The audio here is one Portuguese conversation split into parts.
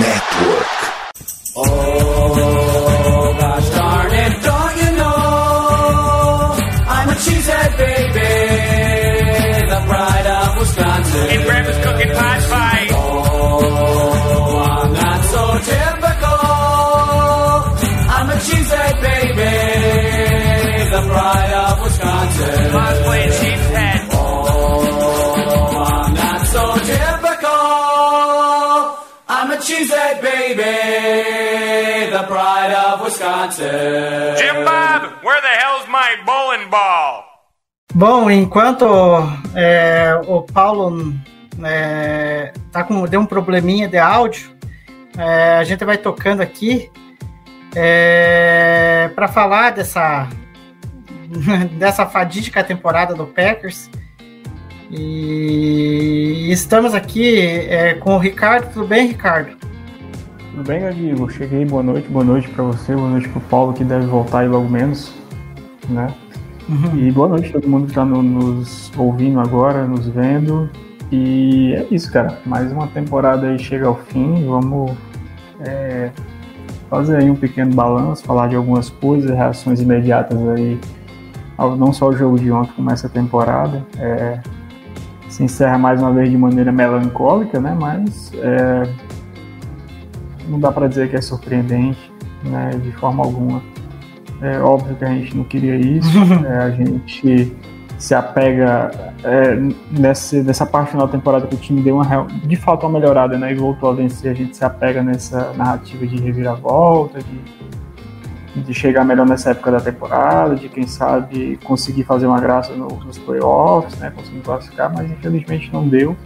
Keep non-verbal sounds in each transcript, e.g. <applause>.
Network. Oh, of Wisconsin. Jim Bob, where the hell's my bowling ball? Bom, enquanto é, o Paulo é, tá com, deu um probleminha de áudio, é, a gente vai tocando aqui para falar dessa, <laughs> dessa fadídica temporada do Packers. E estamos aqui é, com o Ricardo. Tudo bem, Ricardo? Tudo bem, Gadigo? Cheguei, boa noite, boa noite para você, boa noite para o Paulo, que deve voltar aí logo menos, né? Uhum. E boa noite a todo mundo que está no, nos ouvindo agora, nos vendo. E é isso, cara. Mais uma temporada aí chega ao fim. Vamos é, fazer aí um pequeno balanço, falar de algumas coisas, reações imediatas aí, ao, não só o jogo de ontem, como essa temporada. É, se encerra mais uma vez de maneira melancólica, né? Mas é, não dá para dizer que é surpreendente, né? De forma alguma. É óbvio que a gente não queria isso. <laughs> é, a gente se apega é, nessa, nessa parte final da temporada que o time deu uma real, de fato uma melhorada, né? E voltou a vencer. A gente se apega nessa narrativa de reviravolta, de, de chegar melhor nessa época da temporada, de quem sabe conseguir fazer uma graça no, nos playoffs, né? Conseguir classificar, mas infelizmente não deu.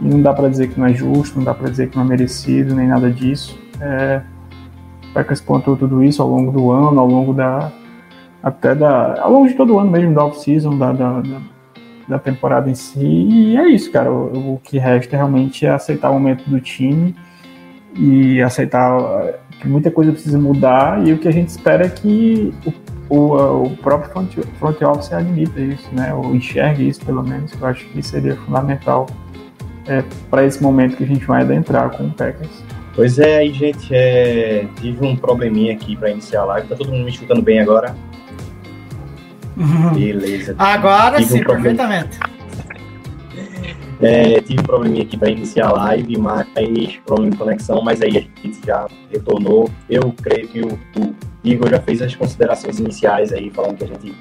Não dá para dizer que não é justo, não dá para dizer que não é merecido, nem nada disso. É, Packers pontuou tudo isso ao longo do ano, ao longo da. até da. ao longo de todo o ano mesmo, da off-season, da, da, da, da temporada em si. E é isso, cara. O, o que resta realmente é aceitar o momento do time e aceitar que muita coisa precisa mudar. E o que a gente espera é que o, o, o próprio front, front office admita isso, né? Ou enxergue isso, pelo menos. Eu acho que seria fundamental é, para esse momento que a gente vai adentrar com o Packers. Pois é, aí, gente, é, tive um probleminha aqui para iniciar a live. Tá todo mundo me escutando bem agora? Beleza. Agora Tive um sim, problema. perfeitamente. <laughs> É, tive um probleminha aqui para iniciar a live, mas problema de conexão, mas aí a gente já retornou. Eu creio que o, o Igor já fez as considerações iniciais aí, falando que a gente,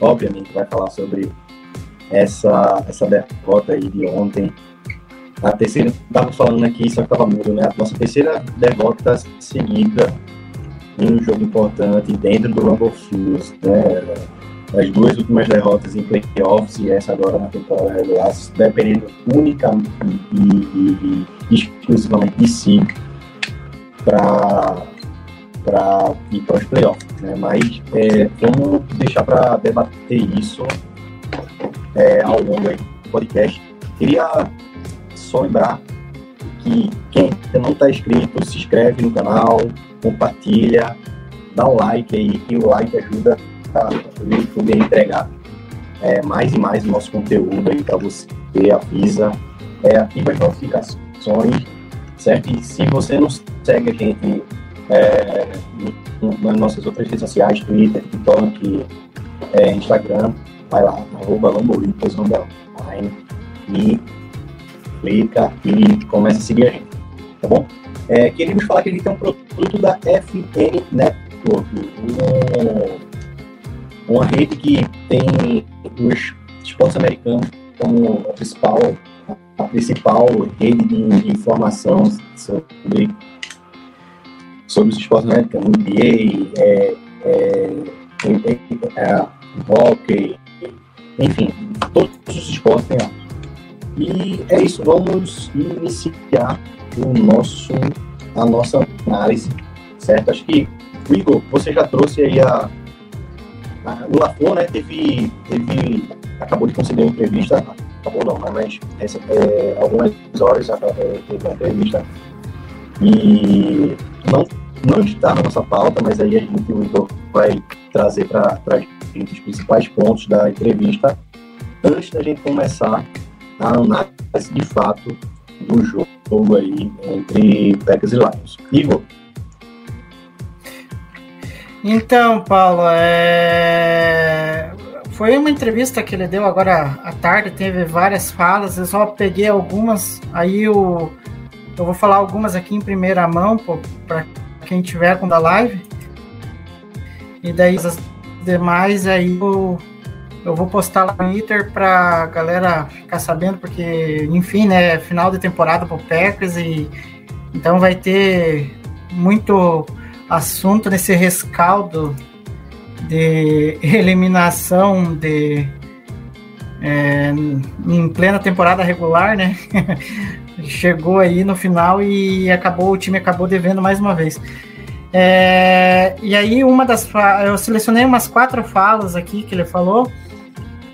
obviamente, vai falar sobre essa, essa derrota aí de ontem. A terceira, estava falando aqui, só que estava mudo, né? A nossa terceira derrota seguida em um jogo importante dentro do Rumble Fields, né? As duas últimas derrotas em playoffs e essa agora na temporada regular, dependendo unicamente e, e, e exclusivamente de si para para ir para os playoffs, né? Mas é, vamos deixar para debater isso é, ao longo do podcast. Queria só lembrar que quem não está inscrito, se inscreve no canal, compartilha, dá um like aí, que o like ajuda a, o YouTube a entregar é, mais e mais nosso conteúdo aí para você, avisa, é, ativa as notificações, certo? E se você não segue a gente é, nas nossas outras redes sociais, Twitter, TikTok, é, Instagram, vai lá, arroba Underline e clica e começa a seguir a gente, tá bom? É, queríamos falar que a gente tem um produto da FN Network, um- uma rede que tem os esportes americanos como a principal, a principal rede de, informação sobre, sobre os esportes americanos, NBA, é, é, é, é, hockey, enfim, todos os esportes. E é isso, vamos iniciar o nosso, a nossa análise, certo? Acho que, Igor, você já trouxe aí a. a o Lafon, né? Teve, teve. Acabou de conceder uma entrevista, acabou não, né, mas essa, é, algumas horas é, teve uma entrevista. E não, não está na nossa pauta, mas aí a gente, o Igor vai trazer para a gente os principais pontos da entrevista antes da gente começar a análise de fato do jogo aí entre Packers e Lions. Igor, Então, Paulo, é... foi uma entrevista que ele deu agora à tarde, teve várias falas, eu só peguei algumas, aí eu, eu vou falar algumas aqui em primeira mão para quem tiver com da live. E daí as demais aí eu, eu vou postar lá no Twitter pra galera ficar sabendo, porque, enfim, né, final de temporada pro Packers e então vai ter muito assunto nesse rescaldo de <laughs> eliminação de é, em plena temporada regular, né? <laughs> Chegou aí no final e acabou o time acabou devendo mais uma vez. É, e aí uma das eu selecionei umas quatro falas aqui que ele falou.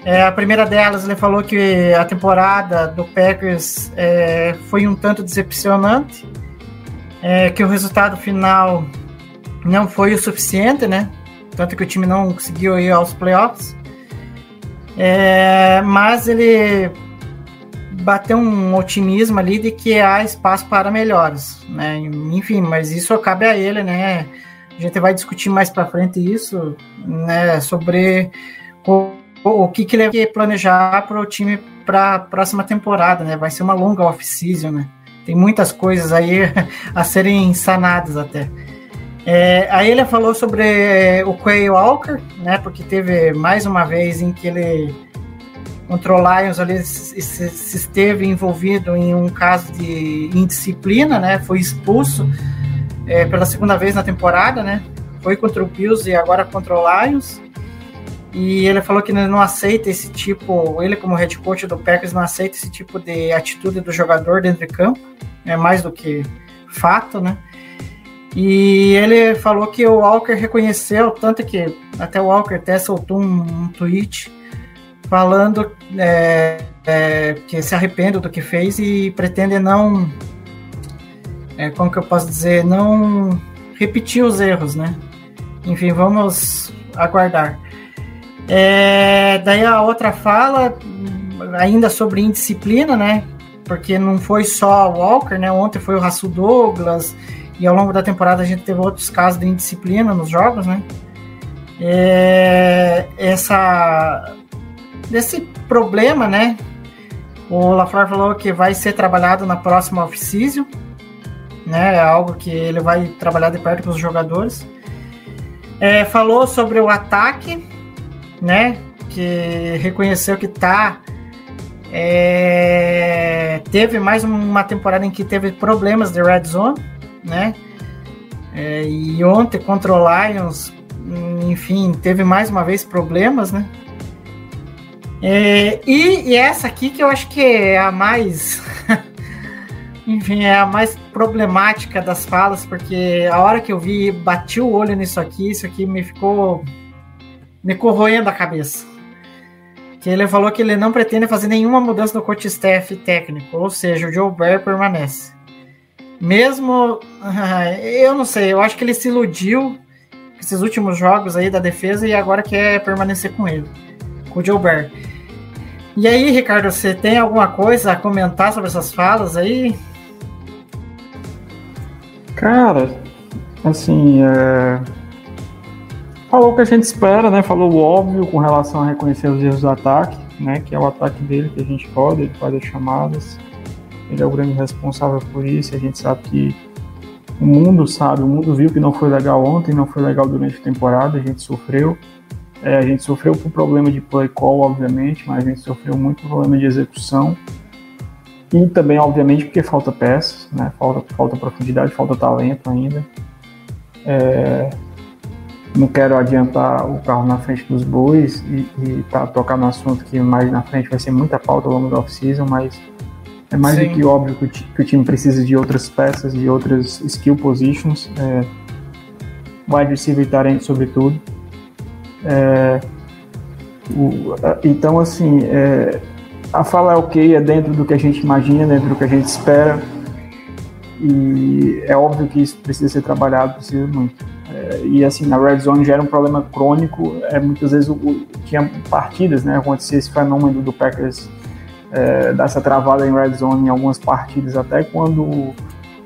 É, a primeira delas ele falou que a temporada do Packers é, foi um tanto decepcionante, é, que o resultado final não foi o suficiente, né? Tanto que o time não conseguiu ir aos playoffs. É, mas ele bateu um otimismo ali de que há espaço para melhores, né? Enfim, mas isso cabe a ele, né? A gente vai discutir mais para frente isso, né? Sobre o, o que, que ele vai planejar para o time para a próxima temporada, né? Vai ser uma longa off-season, né? Tem muitas coisas aí <laughs> a serem sanadas até. É, aí ele falou sobre o Quay Walker, né? Porque teve mais uma vez em que ele contra o Lions ali se, se, esteve envolvido em um caso de indisciplina, né? Foi expulso é, pela segunda vez na temporada, né? Foi contra o Bills e agora contra o Lions. E ele falou que não aceita esse tipo, ele como head coach do Packers não aceita esse tipo de atitude do jogador dentro de campo, é mais do que fato, né? E ele falou que o Walker reconheceu, tanto que até o Walker até soltou um, um tweet falando é, é, que se arrepende do que fez e pretende não, é, como que eu posso dizer, não repetir os erros, né? Enfim, vamos aguardar. É, daí a outra fala, ainda sobre indisciplina, né? Porque não foi só o Walker, né? Ontem foi o Rasul Douglas, e ao longo da temporada a gente teve outros casos de indisciplina nos jogos, né? É, essa desse problema, né? O LaFleur falou que vai ser trabalhado na próxima off-season, né? É algo que ele vai trabalhar de perto com os jogadores. É, falou sobre o ataque, né? Que reconheceu que tá é, teve mais uma temporada em que teve problemas de red zone, né? É, e ontem contra o Lions, enfim, teve mais uma vez problemas, né? É, e, e, essa aqui que eu acho que é a mais, <laughs> enfim, é a mais problemática das falas, porque a hora que eu vi, bati o olho nisso aqui, isso aqui me ficou me corroendo a cabeça. Que ele falou que ele não pretende fazer nenhuma mudança no coach staff técnico, ou seja, o Joe Bear permanece. Mesmo. <laughs> Eu não sei, eu acho que ele se iludiu com esses últimos jogos aí da defesa e agora quer permanecer com ele, com o Joe Bear. E aí, Ricardo, você tem alguma coisa a comentar sobre essas falas aí? Cara, assim, é... falou o que a gente espera, né? Falou o óbvio com relação a reconhecer os erros do ataque, né? Que é o ataque dele que a gente pode, ele faz as chamadas ele é o grande responsável por isso. A gente sabe que o mundo sabe, o mundo viu que não foi legal ontem, não foi legal durante a temporada, a gente sofreu. É, a gente sofreu por problema de play call, obviamente, mas a gente sofreu muito problema de execução. E também, obviamente, porque falta peças, né? falta, falta profundidade, falta talento ainda. É, não quero adiantar o carro na frente dos bois e, e para tocar no assunto que mais na frente vai ser muita pauta ao longo da off-season, mas é mais Sim. do que óbvio que o, que o, time precisa de outras peças, de outras skill positions. É, wide receiver e sobretudo. É, o, então, assim, é, a fala é ok, é dentro do que a gente imagina, dentro do que a gente espera. E é óbvio que isso precisa ser trabalhado, precisa muito. E assim, na red zone já era um problema crônico. É, muitas vezes o, o, tinha partidas, né? Acontecia esse fenômeno do Packers é, dessa travada em red zone em algumas partidas, até quando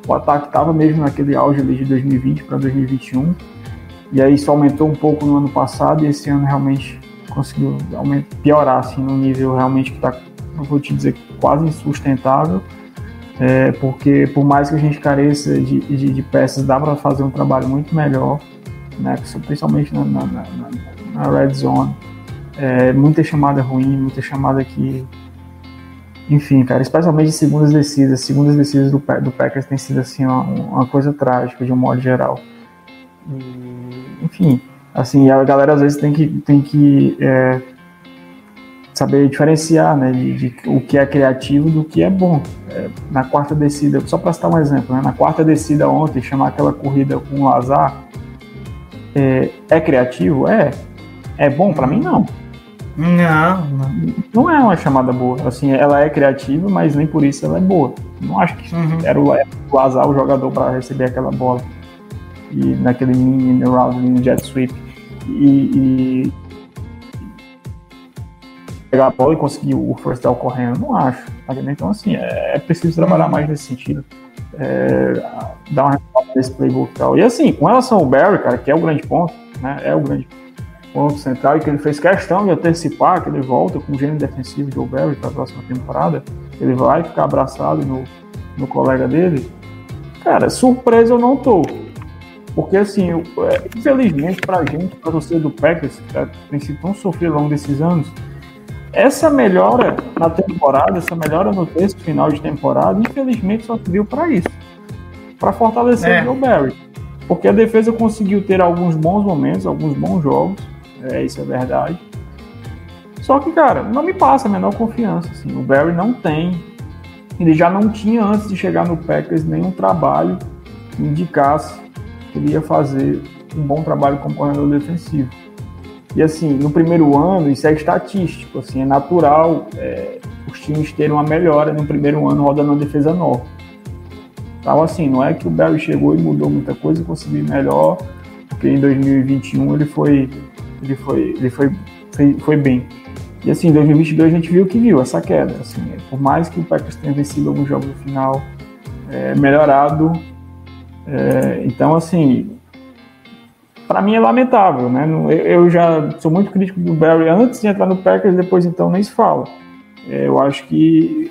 o ataque estava mesmo naquele auge ali de 2020 para 2021. E aí isso aumentou um pouco no ano passado e esse ano realmente conseguiu piorar assim, no nível realmente que está, vou te dizer, quase insustentável. É, porque por mais que a gente careça de, de, de peças, dá para fazer um trabalho muito melhor, né, principalmente na, na, na, na red zone. É, muita chamada ruim, muita chamada que. Enfim, cara, especialmente segundas descidas. Segundas descidas do, do Packers tem sido assim, uma, uma coisa trágica de um modo geral. E, enfim, assim, a galera às vezes tem que, tem que é, saber diferenciar né, de, de, o que é criativo do que é bom. É, na quarta descida, só para citar um exemplo, né, na quarta descida ontem, chamar aquela corrida com o Lazar, é, é criativo? É. É bom? Para mim, não. Não, não. Não é uma chamada boa. Assim, ela é criativa, mas nem por isso ela é boa. Não acho que uhum. era o Lazar o jogador para receber aquela bola e naquele mini round no jet sweep e, e, pegar a bola e conseguir o first down correndo, não acho. Então, assim, é, é preciso trabalhar mais nesse sentido. É, dar uma resposta nesse playbook e tal. E assim, com relação ao Barry, cara, que é o grande ponto, né? É o grande ponto central e que ele fez questão de antecipar que ele volta com o gênio defensivo de Barry para a próxima temporada. Ele vai ficar abraçado no, no colega dele. Cara, surpresa eu não tô. Porque, assim, é, infelizmente, pra gente, pra você do Packers, que tá, tem sido tão sofrido ao longo desses anos, essa melhora na temporada, essa melhora no texto final de temporada, infelizmente só serviu para isso. para fortalecer é. o Joe Barry. Porque a defesa conseguiu ter alguns bons momentos, alguns bons jogos, é, isso é verdade. Só que, cara, não me passa a menor confiança. Assim. O Barry não tem. Ele já não tinha, antes de chegar no Packers, nenhum trabalho que indicasse ele ia fazer um bom trabalho como corredor defensivo. E assim, no primeiro ano, isso é estatístico, assim, é natural é, os times terem uma melhora no primeiro ano rodando uma defesa nova. Então, assim, não é que o Barry chegou e mudou muita coisa conseguiu melhor, porque em 2021 ele foi, ele foi, ele foi, foi, foi bem. E assim, em 2022 a gente viu que viu essa queda. Assim, por mais que o Packers tenha vencido alguns jogos no final, é, melhorado é, então, assim, para mim é lamentável, né? Eu já sou muito crítico do Barry antes de entrar no Packers, depois então nem se fala. É, eu acho que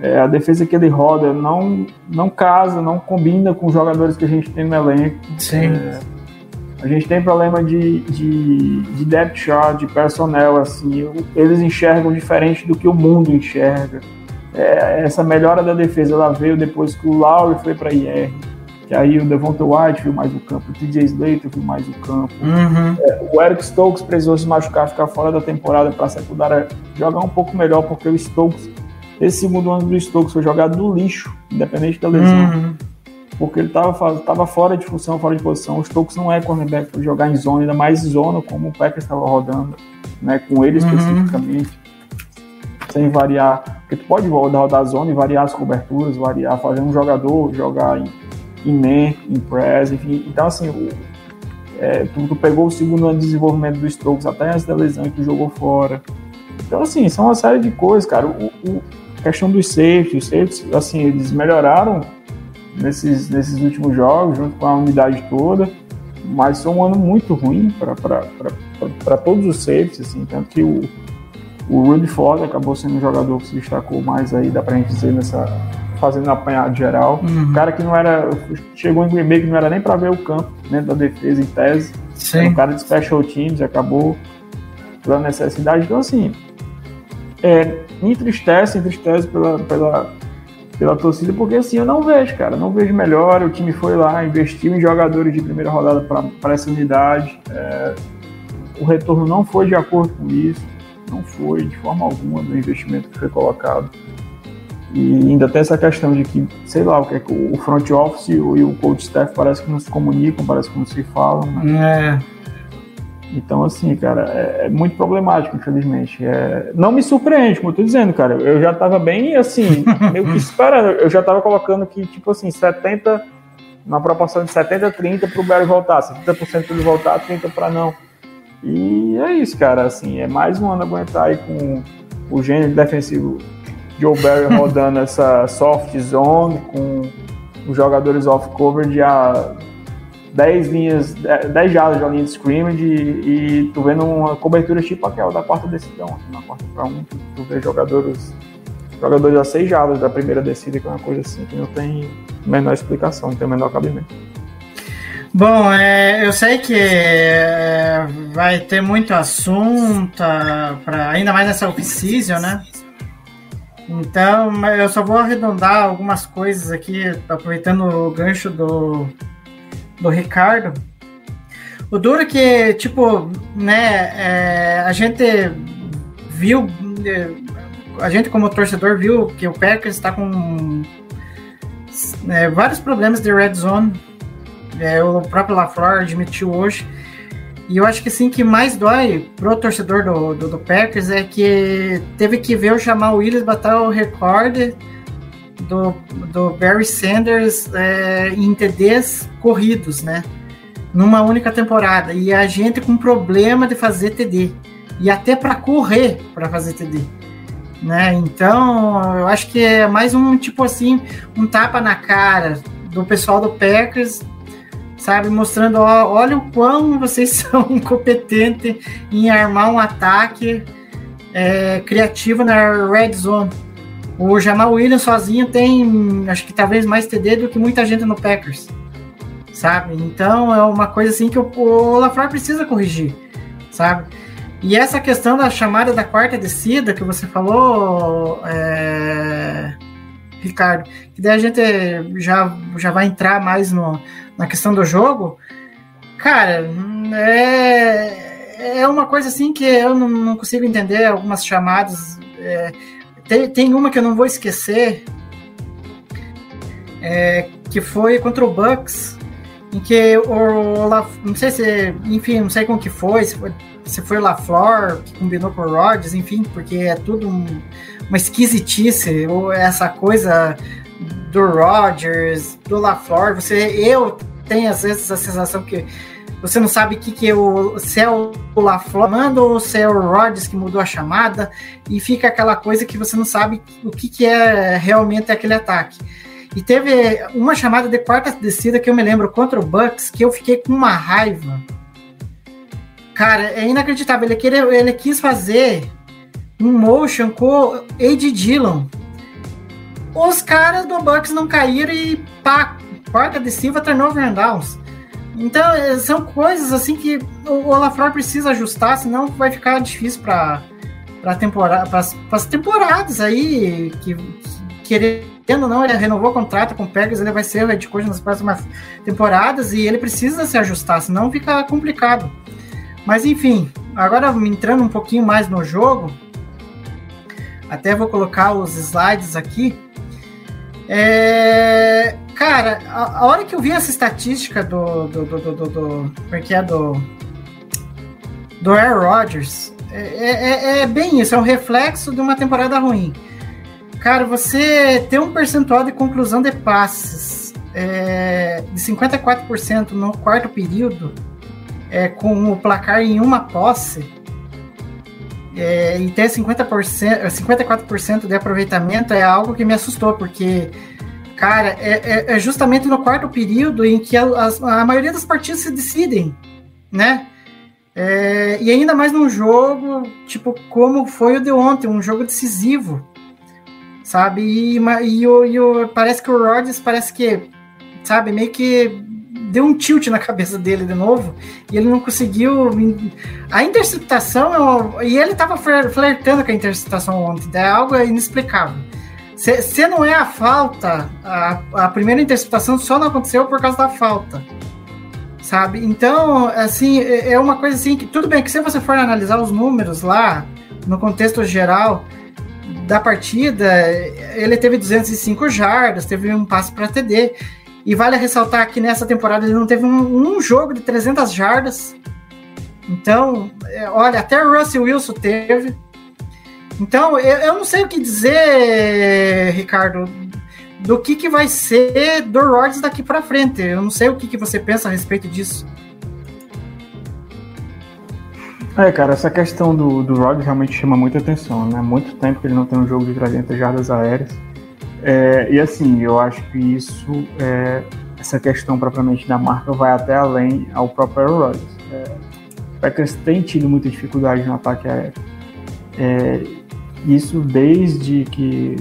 é, a defesa que ele roda não, não casa, não combina com os jogadores que a gente tem no elenco. Sim. É, a gente tem problema de, de, de depth chart, de personnel, assim, eles enxergam diferente do que o mundo enxerga. É, essa melhora da defesa ela veio depois que o Lowry foi para IR, que aí o Devonta White viu mais o campo, o TJ Slater viu mais o campo. Uhum. É, o Eric Stokes precisou se machucar, ficar fora da temporada para a secundária jogar um pouco melhor, porque o Stokes, esse segundo ano do Stokes foi jogado no lixo, independente da lesão. Uhum. Porque ele estava tava fora de função, fora de posição. O Stokes não é cornerback para jogar em zona, ainda mais zona, como o Packers estava rodando, né, com ele uhum. especificamente. Uhum sem variar, porque tu pode rodar a zona e variar as coberturas, variar, fazer um jogador jogar em, em man, em press, enfim. Então, assim, o, é, tu, tu, pegou o segundo ano de desenvolvimento do Strokes até antes da lesão e tu jogou fora. Então, assim, são uma série de coisas, cara. O, o questão dos safeties, os safeties, assim, eles melhoraram nesses, nesses últimos jogos, junto com a unidade toda, mas foi um ano muito ruim para todos os safeties, assim, tanto que o o Rudy Ford acabou sendo um jogador que se destacou mais aí, dá pra gente dizer, nessa fazendo apanhado geral. Uhum. cara que não era. Chegou em Green Bay que não era nem para ver o campo dentro da defesa em tese. Sim. Um cara de special teams acabou pela necessidade. Então, assim, é, me entristece, entristece pela, pela, pela torcida, porque assim, eu não vejo, cara, não vejo melhor. O time foi lá, investiu em jogadores de primeira rodada para essa unidade. É, o retorno não foi de acordo com isso não foi de forma alguma do investimento que foi colocado. E ainda tem essa questão de que, sei lá, o que é que o front office e o coach staff parece que não se comunicam, parece que não se falam. Né? É. Então, assim, cara, é, é muito problemático, infelizmente. É, não me surpreende, como eu tô dizendo, cara. Eu já tava bem, assim, <laughs> meio que esperando. Eu já tava colocando que, tipo assim, 70, na proporção de 70 30 pro Barry voltar. 70% para ele voltar, 30 para não. E é isso, cara. Assim, é mais um ano aguentar aí com, o gênero defensivo Joe Barry <laughs> rodando essa soft zone com os jogadores off coverage a 10 linhas, 10 jardas de linha de scrimmage e, tu vendo uma cobertura tipo aquela da quarta decisão, assim, na quarta para um, tu, tu vê jogadores jogadores a 6 jardas da primeira descida, que é uma coisa assim que não tem menor explicação, não tem menor cabimento. Bom, é, eu sei que é, vai ter muito assunto, pra, ainda mais nessa off-season, né? Então, eu só vou arredondar algumas coisas aqui, aproveitando o gancho do, do Ricardo. O duro é que, tipo, né, é, a gente viu, a gente como torcedor viu que o Packers está com é, vários problemas de red zone é, o próprio LaFleur admitiu hoje. E eu acho que assim que mais dói pro torcedor do, do, do, Packers é que teve que ver o Jamal Williams bater o recorde do, do Barry Sanders é, em TDs corridos, né? Numa única temporada. E a gente com problema de fazer TD. E até para correr para fazer TD. Né? Então, eu acho que é mais um tipo assim, um tapa na cara do pessoal do Packers sabe? Mostrando, ó, olha o quão vocês <laughs> são incompetentes em armar um ataque é, criativo na red zone. O Jamal Williams sozinho tem, acho que talvez mais TD do que muita gente no Packers, sabe? Então é uma coisa assim que o, o LaFleur precisa corrigir, sabe? E essa questão da chamada da quarta descida que você falou, é, Ricardo, que daí a gente já, já vai entrar mais no, na questão do jogo, cara, é, é uma coisa assim que eu não, não consigo entender algumas chamadas. É, tem, tem uma que eu não vou esquecer, é, que foi contra o Bucks, em que o, não sei se, enfim, não sei como que foi, se foi, se foi LaFleur que combinou com o Rodgers, enfim, porque é tudo um, uma esquisitice, ou essa coisa do Rodgers, do LaFleur, você, eu tenho às vezes a sensação que você não sabe que, que é o, se é o LaFleur manda ou se é o Rodgers que mudou a chamada, e fica aquela coisa que você não sabe o que, que é realmente aquele ataque. E teve uma chamada de quarta descida que eu me lembro contra o Bucks, que eu fiquei com uma raiva. Cara, é inacreditável. Ele, queria, ele quis fazer um motion com Ed Dillon os caras do Bucks não caíram e pá, quarta de Silva turnover and downs. Então, é, são coisas assim que o Olaflor precisa ajustar, senão vai ficar difícil para para temporada, as temporadas aí que, querendo ou não, ele renovou o contrato com o Pegas, ele vai ser o head coach nas próximas temporadas e ele precisa se ajustar, senão fica complicado. Mas enfim, agora entrando um pouquinho mais no jogo, até vou colocar os slides aqui. É, cara, a, a, hora que eu vi essa estatística do. do, do, do, do, porque é, é do. Do Aaron Rodgers, é, é, é, é, bem isso, é um reflexo de uma temporada ruim. Cara, você ter um percentual de conclusão de passes é, de 54% no quarto período, é, com o placar em uma posse, é, e ter 50%, 54% de aproveitamento é algo que me assustou, porque, cara, é, é, é justamente no quarto período em que a, a, a maioria das partidas se decidem, né? É, e ainda mais num jogo, tipo, como foi o de ontem, um jogo decisivo, sabe? E, e, e, e parece que o Rodgers parece que, sabe, meio que deu um tilt na cabeça dele de novo e ele não conseguiu. A interceptação, e ele estava flertando com a interceptação ontem, é algo inexplicável. Se, se não é a falta, a, a primeira interceptação só não aconteceu por causa da falta. Sabe? Então, assim, é, é uma coisa assim que tudo bem que se você for analisar os números lá, no contexto geral da partida, ele teve 205 jardas, teve um passe para TD. E vale ressaltar que nessa temporada ele não teve um, um jogo de 300 jardas. Então, é, olha, até o Russell Wilson teve. Então, eu, eu não sei o que dizer, Ricardo, do que, que vai ser do Rodgers daqui para frente. Eu não sei o que, que você pensa a respeito disso. É, cara, essa questão do, do Rod realmente chama muita atenção, né? Muito tempo que ele não tem um jogo de 300 jardas aéreas. É, e assim, eu acho que isso, é, essa questão propriamente da marca vai até além ao próprio Aaron Rodgers. É, o Packers tem tido muita dificuldade no ataque aéreo. É, isso desde que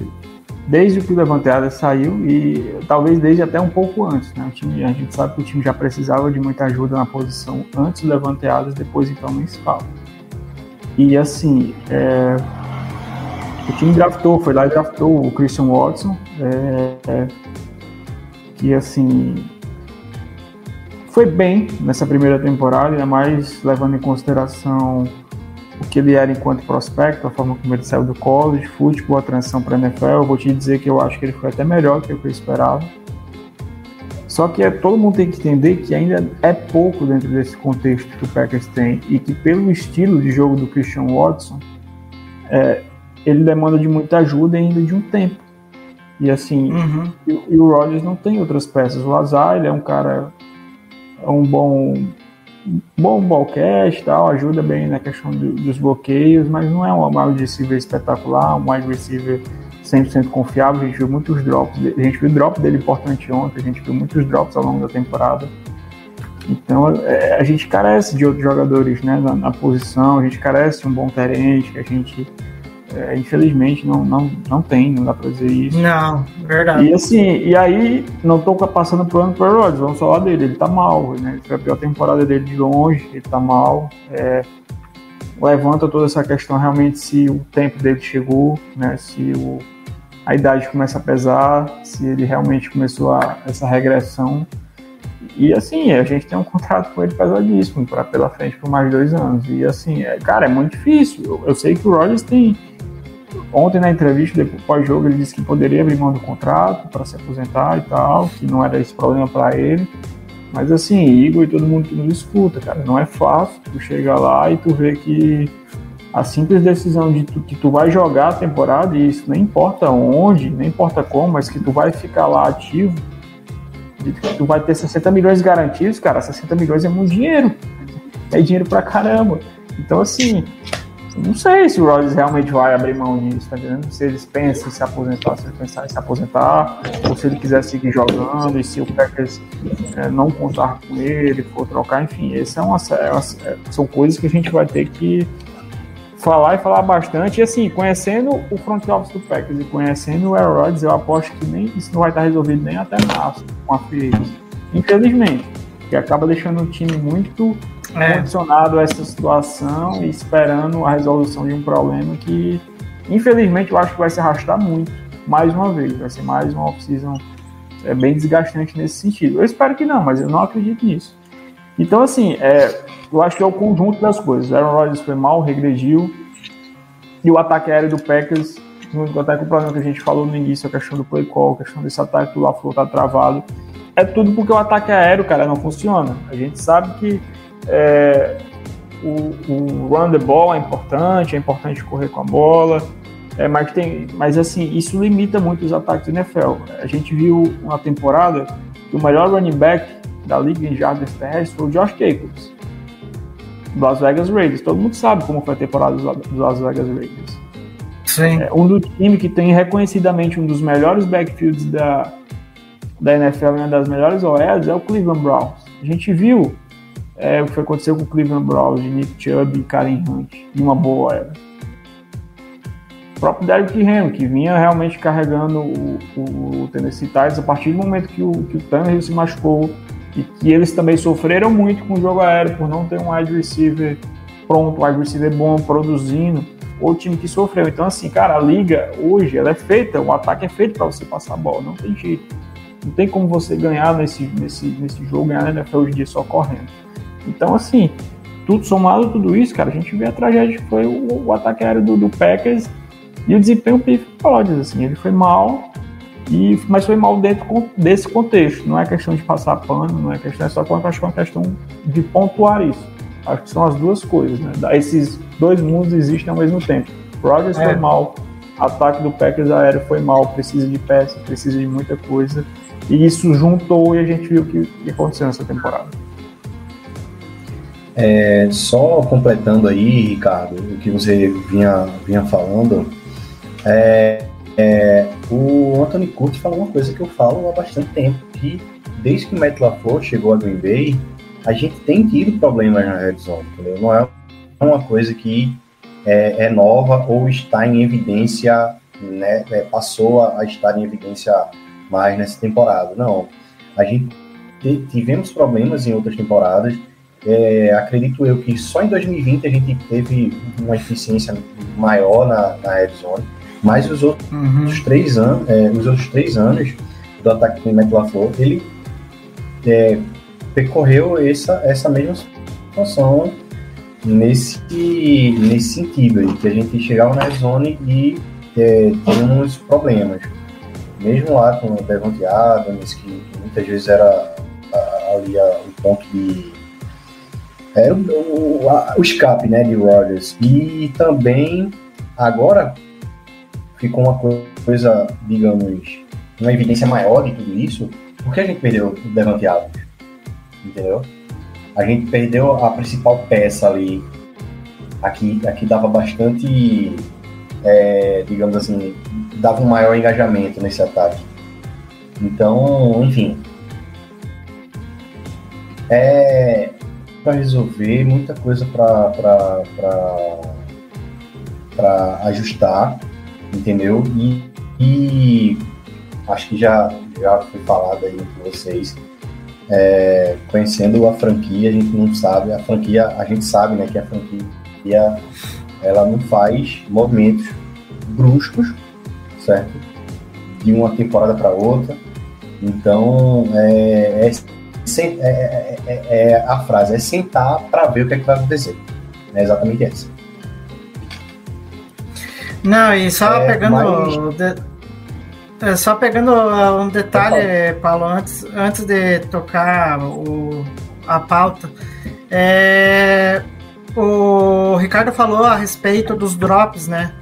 desde que o Levante Adams saiu e talvez desde até um pouco antes. Né? Time, a gente sabe que o time já precisava de muita ajuda na posição antes do Levante Adams, depois então nem se fala. E assim, é, o time draftou, foi lá e draftou o Christian Watson, é, é, que assim foi bem nessa primeira temporada, ainda mais levando em consideração o que ele era enquanto prospecto, a forma como ele saiu do college, futebol, a transição para a NFL. Eu vou te dizer que eu acho que ele foi até melhor do que eu esperava. Só que é, todo mundo tem que entender que ainda é pouco dentro desse contexto que o Packers tem e que pelo estilo de jogo do Christian Watson, é, ele demanda de muita ajuda ainda de um tempo. E assim, Uhum. e, e o Rodgers não tem outras peças. O Lazar, ele é um cara, é um bom bom ballcast, tal, ajuda bem na questão do, dos bloqueios, mas não é um wide receiver espetacular, um wide receiver 100% confiável. A gente viu muitos drops, a gente viu drop dele importante ontem, a gente viu muitos drops ao longo da temporada. Então é, a gente carece de outros jogadores né, na, na posição, a gente carece de um bom terente, que a gente é, infelizmente não, não, não tem, não dá pra dizer isso. Não, verdade. E assim, e aí, não tô passando por ano pro Rodgers, vamos falar dele, ele tá mal, né? Foi a pior temporada dele de longe, ele tá mal. É, levanta toda essa questão realmente se o tempo dele chegou, né? Se o, a idade começa a pesar, se ele realmente começou a, essa regressão. E assim, a gente tem um contrato com ele pesadíssimo pra, pela frente por mais dois anos. E assim, é, cara, é muito difícil. Eu, eu sei que o Rodgers tem ontem na entrevista, depois pós-jogo, ele disse que poderia abrir mão do contrato para se aposentar e tal, que não era esse problema para ele. Mas assim, Igor e todo mundo que nos escuta, cara, não é fácil tu chegar lá e tu ver que a simples decisão de tu, que tu vai jogar a temporada, e isso nem importa onde, nem importa como, mas que tu vai ficar lá ativo, de que tu vai ter 60 milhões garantidos, cara, 60 milhões é muito dinheiro. É dinheiro pra caramba. Então, assim, não sei se o Rodgers realmente vai abrir mão disso, tá entendendo? Se eles pensam em se aposentar, se ele pensar em se aposentar, ou se ele quiser seguir jogando, e se o Packers é, não contar com ele, for trocar, enfim, essa é uma, é é- são coisas que a gente vai ter que falar e falar bastante. E assim, conhecendo o front office do Packers e conhecendo o Aaron Rodgers, eu aposto que nem isso não vai estar resolvido nem até março com a free. Infelizmente, que acaba deixando o time muito É, condicionado a essa situação e esperando a resolução de um problema que, infelizmente, eu acho que vai se arrastar muito, mais uma vez. Vai ser mais uma off-season é, bem desgastante nesse sentido. Eu espero que não, mas eu não acredito nisso. Então, assim, é, eu acho que é o conjunto das coisas. Aaron Rodgers foi mal, regrediu, e o ataque aéreo do Packers, junto até com o problema que a gente falou no início, a questão do play call, a questão desse ataque do LaFleur tá travado. É tudo porque o ataque aéreo, cara, não funciona. A gente sabe que é, o, o run the ball é importante, é importante correr com a bola, é, mas, tem, mas assim, isso limita muito os ataques do NFL. A gente viu uma temporada que o melhor running back da liga em jardas terrestres foi o Josh Jacobs, do Las Vegas Raiders. Todo mundo sabe como foi a temporada dos Las Vegas Raiders. sim. É um do time que tem reconhecidamente um dos melhores backfields da, da NFL e uma das melhores OEs é o Cleveland Browns. A gente viu é, o que aconteceu com o Cleveland Browns, Nick Chubb e Karen Hunt, em uma boa OEL. O próprio Derrick Henry, que vinha realmente carregando o, o, o Tennessee Titans a partir do momento que o, que o Tannehill se machucou e que eles também sofreram muito com o jogo aéreo por não ter um wide receiver pronto, um wide receiver bom, produzindo o time que sofreu. Então, assim, cara, a liga hoje ela é feita, o ataque é feito para você passar a bola, não tem jeito. Não tem como você ganhar nesse, nesse, nesse jogo, ganhar na NFL hoje em dia só correndo. Então, assim, tudo somado tudo isso, cara, a gente vê a tragédia que foi o, o ataque aéreo do, do Packers e o desempenho pode, assim, ele foi mal, e, mas foi mal dentro desse contexto. Não é questão de passar pano, não é questão, é só quanto acho que é uma questão de pontuar isso. Acho que são as duas coisas, né? Esses dois mundos existem ao mesmo tempo. Rodgers É. foi mal, ataque do Packers aéreo foi mal, precisa de peça, precisa de muita coisa. E isso juntou e a gente viu o que, que aconteceu nessa temporada. É, só completando aí, Ricardo, o que você vinha, vinha falando, é, é, o Anthony Curtis falou uma coisa que eu falo há bastante tempo, que desde que o Matt LaFleur chegou a Green Bay, a gente tem tido problemas na red zone, entendeu? Não é uma coisa que é, é nova ou está em evidência, né, é, passou a, estar em evidência mais nessa temporada. Não, a gente tivemos problemas em outras temporadas, é, acredito eu que só em 2020 a gente teve uma eficiência maior na, na zone, mas os outros uhum. três anos, é, os outros três anos do ataque do LaFleur, ele é, percorreu essa, essa mesma situação nesse, nesse sentido aí, que a gente chegava na zone e é, tínhamos problemas. Mesmo lá com o Devontae Adams, que, que muitas vezes era ali a, o ponto de era o, o, a, o escape né, de Rodgers. E também, agora, ficou uma coisa, digamos, uma evidência maior de tudo isso, porque a gente perdeu o Devante Adams, entendeu? A gente perdeu a principal peça ali, aqui, aqui dava bastante, é, digamos assim, dava um maior engajamento nesse ataque. Então, enfim, é, para resolver, muita coisa para ajustar, entendeu? E, e, acho que já, já foi falado aí com vocês. É, conhecendo a franquia, a gente não sabe, a franquia, a gente sabe né, que a franquia ela não faz movimentos bruscos, certo? De uma temporada para outra. Então, é, é é, é, é, é, a frase é sentar para ver o que, é que vai acontecer. É exatamente essa. Não, e só é, pegando. Mas... De, só pegando uh, um detalhe, Paulo, antes, antes de tocar o, a pauta. É, o Ricardo falou a respeito dos drops, né?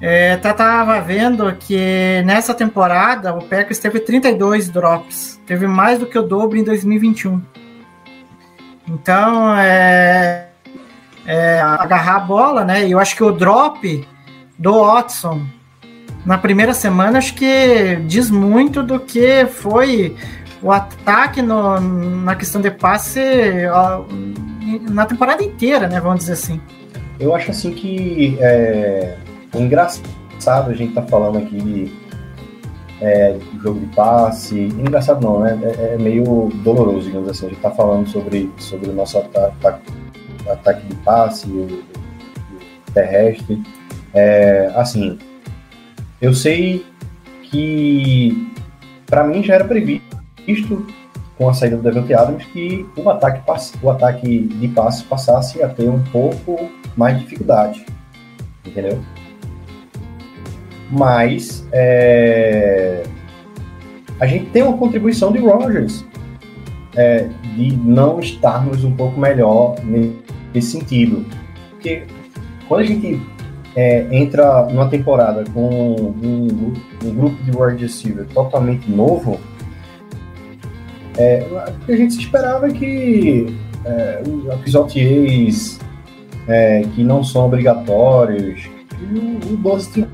É, tava vendo que nessa temporada o Packers teve 32 drops, teve mais do que o dobro em 2021. Então, é, é agarrar a bola, né? E eu acho que o drop do Watson na primeira semana acho que diz muito do que foi o ataque no, na questão de passe na temporada inteira, né? Vamos dizer assim. Eu acho assim que é, é engraçado a gente tá falando aqui de é, jogo de passe. Engraçado não, né? É, é, meio doloroso, digamos assim. A gente tá falando sobre, sobre o nosso ataque, ataque de passe, o, o terrestre. É, assim, eu sei que para mim já era previsto com a saída do Devante Adams que o ataque, o ataque de passe passasse a ter um pouco mais de dificuldade, entendeu? Mas é, a gente tem uma contribuição de Rogers é, de não estarmos um pouco melhor nesse sentido. Porque quando a gente é, entra numa temporada com um, um grupo de wide receiver totalmente novo, é, o que a gente esperava é que é, os OTAs é, que não são obrigatórios, o, o 12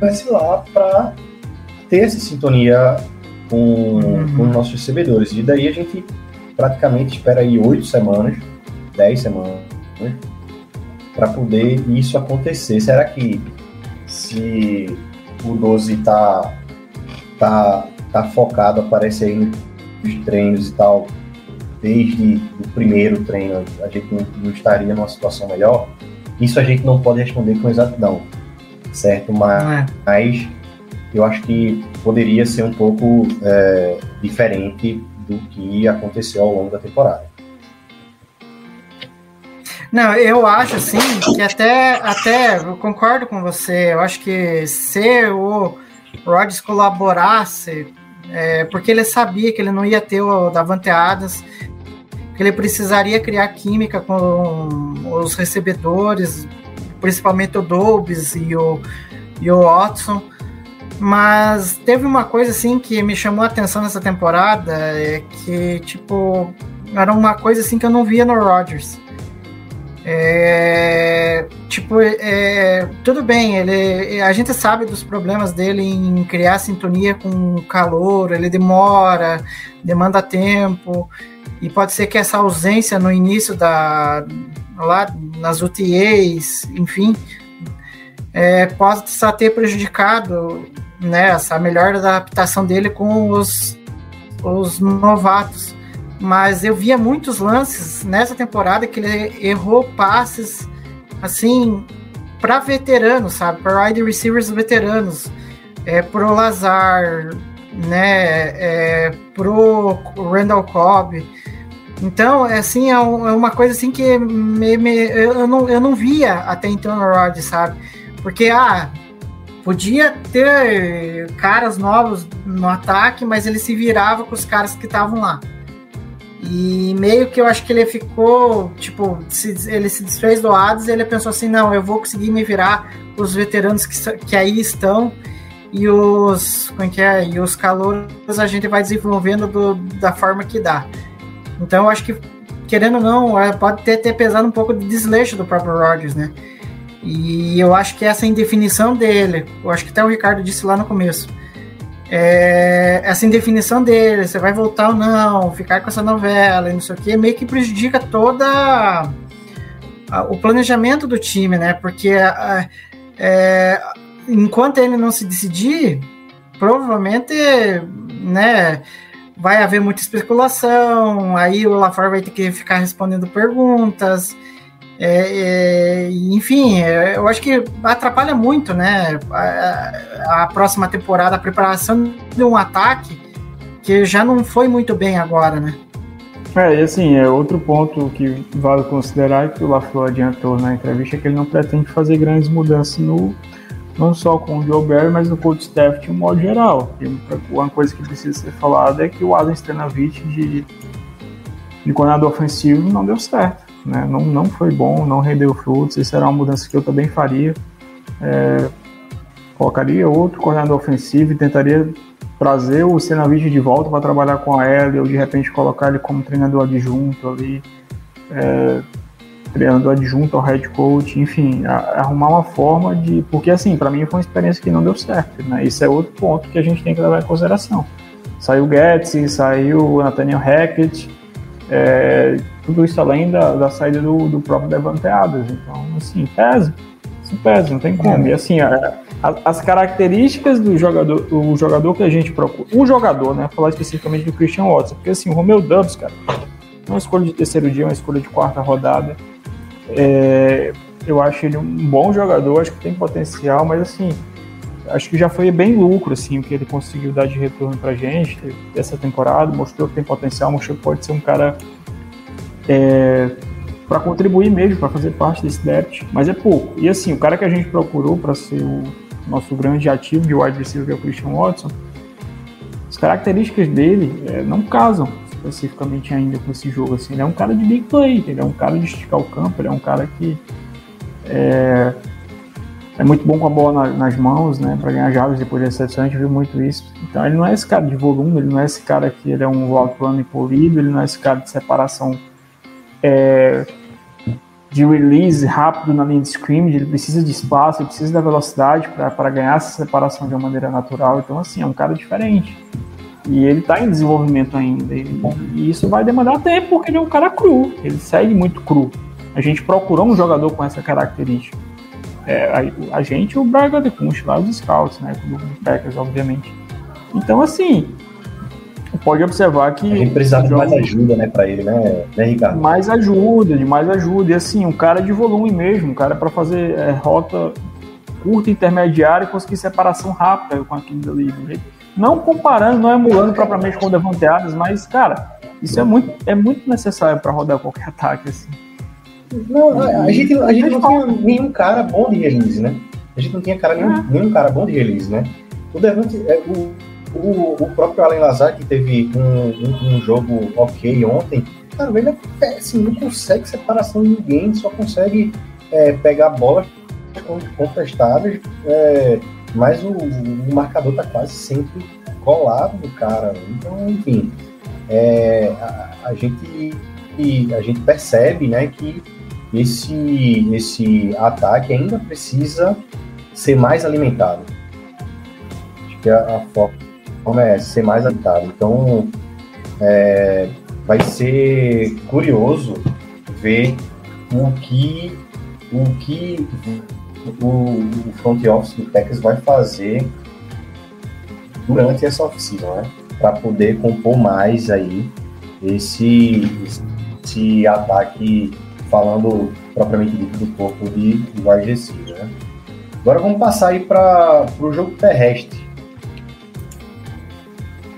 estivesse lá para ter essa sintonia com, uhum. com os nossos recebedores. E daí a gente praticamente espera aí oito semanas, dez semanas, para poder isso acontecer. Será que se o 12 tá, tá, tá focado, aparece aí nos treinos e tal, desde o primeiro treino, a gente não, não estaria numa situação melhor? Isso a gente não pode responder com exatidão certo? Mas, é. mas eu acho que poderia ser um pouco é, diferente do que aconteceu ao longo da temporada. Não, eu acho assim que até, até eu concordo com você. Eu acho que se o Rodgers colaborasse, é, porque ele sabia que ele não ia ter o Davante Adams, que ele precisaria criar química com os recebedores, principalmente o Dobbs e o, e o Watson. Mas teve uma coisa assim que me chamou a atenção nessa temporada, é que tipo era uma coisa assim que eu não via no Rodgers. É, tipo, é, tudo bem, ele, a gente sabe dos problemas dele em criar sintonia com o calor, ele demora, demanda tempo, e pode ser que essa ausência no início da lá nas UTAs, enfim, é, possa ter prejudicado né, essa melhor adaptação dele com os, os novatos mas eu via muitos lances nessa temporada que ele errou passes assim para veteranos, sabe? Para wide receivers veteranos, é, pro Lazar, né? É, pro Randall Cobb. Então, é assim, é, é uma coisa assim que me, me, eu, não, eu não via até então no Rod, sabe? Porque, ah, podia ter caras novos no ataque, mas ele se virava com os caras que estavam lá. E meio que eu acho que ele ficou, tipo, se, ele se desfez do Hades e ele pensou assim, não, eu vou conseguir me virar os veteranos que, que aí estão e os, como é que é, e os calouros a gente vai desenvolvendo do, da forma que dá. Então eu acho que, querendo ou não, é, pode ter, ter pesado um pouco de desleixo do próprio Rodgers, né? E eu acho que essa indefinição dele, eu acho que até o Ricardo disse lá no começo, é, essa indefinição dele, você vai voltar ou não, ficar com essa novela e não sei o que, meio que prejudica toda a, o planejamento do time, né? Porque a, é, enquanto ele não se decidir, provavelmente, né? Vai haver muita especulação, aí o LaFleur vai ter que ficar respondendo perguntas, é, é, enfim, é, eu acho que atrapalha muito, né? A, a, próxima temporada, a preparação de um ataque que já não foi muito bem agora, né? É, e assim, é outro ponto que vale considerar que o LaFleur adiantou na entrevista é que ele não pretende fazer grandes mudanças no não só com o Joe mas no coach staff de um modo geral. E uma coisa que precisa ser falada é que o Adam Stenavich de, de coordenador ofensivo não deu certo né? Não, não foi bom, não rendeu frutos. Isso era uma mudança que eu também faria. É, colocaria outro coordenador ofensivo e tentaria trazer o Senavich de volta para trabalhar com a L, ou de repente colocar ele como treinador adjunto ali, é, treinador adjunto ao head coach, enfim, a, arrumar uma forma de. Porque, assim, para mim foi uma experiência que não deu certo, né? Isso é outro ponto que a gente tem que levar em consideração. Saiu Getz, saiu Nathaniel Hackett, é, tudo isso além da, da saída do, do próprio Devante Adams. Então, assim, pesa. Isso pesa, não tem como. E assim, a, a, as características do jogador, o jogador que a gente procura, o jogador, né? Falar especificamente do Christian Watson, porque assim, o Romeu Dubs, cara, uma escolha de terceiro dia, uma escolha de quarta rodada. É, eu acho ele um bom jogador, acho que tem potencial, mas assim, acho que já foi bem lucro, assim, o que ele conseguiu dar de retorno pra gente essa temporada, mostrou que tem potencial, mostrou que pode ser um cara é, para contribuir mesmo, para fazer parte desse depth, mas é pouco. E assim, o cara que a gente procurou para ser o nosso grande ativo de wide receiver, que é o Christian Watson, as características dele é, não casam especificamente ainda com esse jogo. Assim. Ele é um cara de big play, ele é um cara de esticar o campo, ele é um cara que é, é muito bom com a bola na, nas mãos, né, para ganhar jardas depois da recepção, a gente viu muito isso. Então ele não é esse cara de volume, ele não é esse cara que ele é um running polido, ele não é esse cara de separação é, de release rápido na linha de scrimmage, ele precisa de espaço, ele precisa da velocidade para ganhar essa separação de uma maneira natural. Então, assim, é um cara diferente. E ele está em desenvolvimento ainda. E, e isso vai demandar tempo, porque ele é um cara cru. Ele segue muito cru. A gente procurou um jogador com essa característica. É, a, a, gente o Braga de Kunst, lá os Scouts, né? Do Packers, obviamente. Então, assim, pode observar que. A gente precisava de mais ajuda, né, para ele, né, né, Ricardo? Mais ajuda, de mais ajuda. E assim, um cara de volume mesmo, um cara para fazer é, rota curta, intermediária e conseguir separação rápida com aquilo dali. Não comparando, não emulando propriamente com o Devante Adams, mas, cara, isso é muito, é muito necessário para rodar qualquer ataque, assim. Não, a, a gente, a gente não tinha nenhum cara bom de release, né? A gente não tinha cara, nenhum, nenhum cara bom de release, né? O Devante, é, o, o, o próprio Allen Lazar, que teve um, um, um, jogo ok ontem, cara, ele é péssimo, não consegue separação de ninguém, só consegue é, pegar bolas contestáveis, é, mas o, o, marcador tá quase sempre colado no cara. Então, enfim, é, a, a, gente, a gente percebe né, que esse, esse ataque ainda precisa ser mais alimentado. Acho que a, a forma é ser mais alimentado. Então, é, vai ser curioso ver o que o que o, o front office do Texas vai fazer durante essa oficina, né? Para poder compor mais aí esse, esse ataque, falando propriamente dito do corpo de, de wide né? Agora vamos passar aí para o jogo terrestre.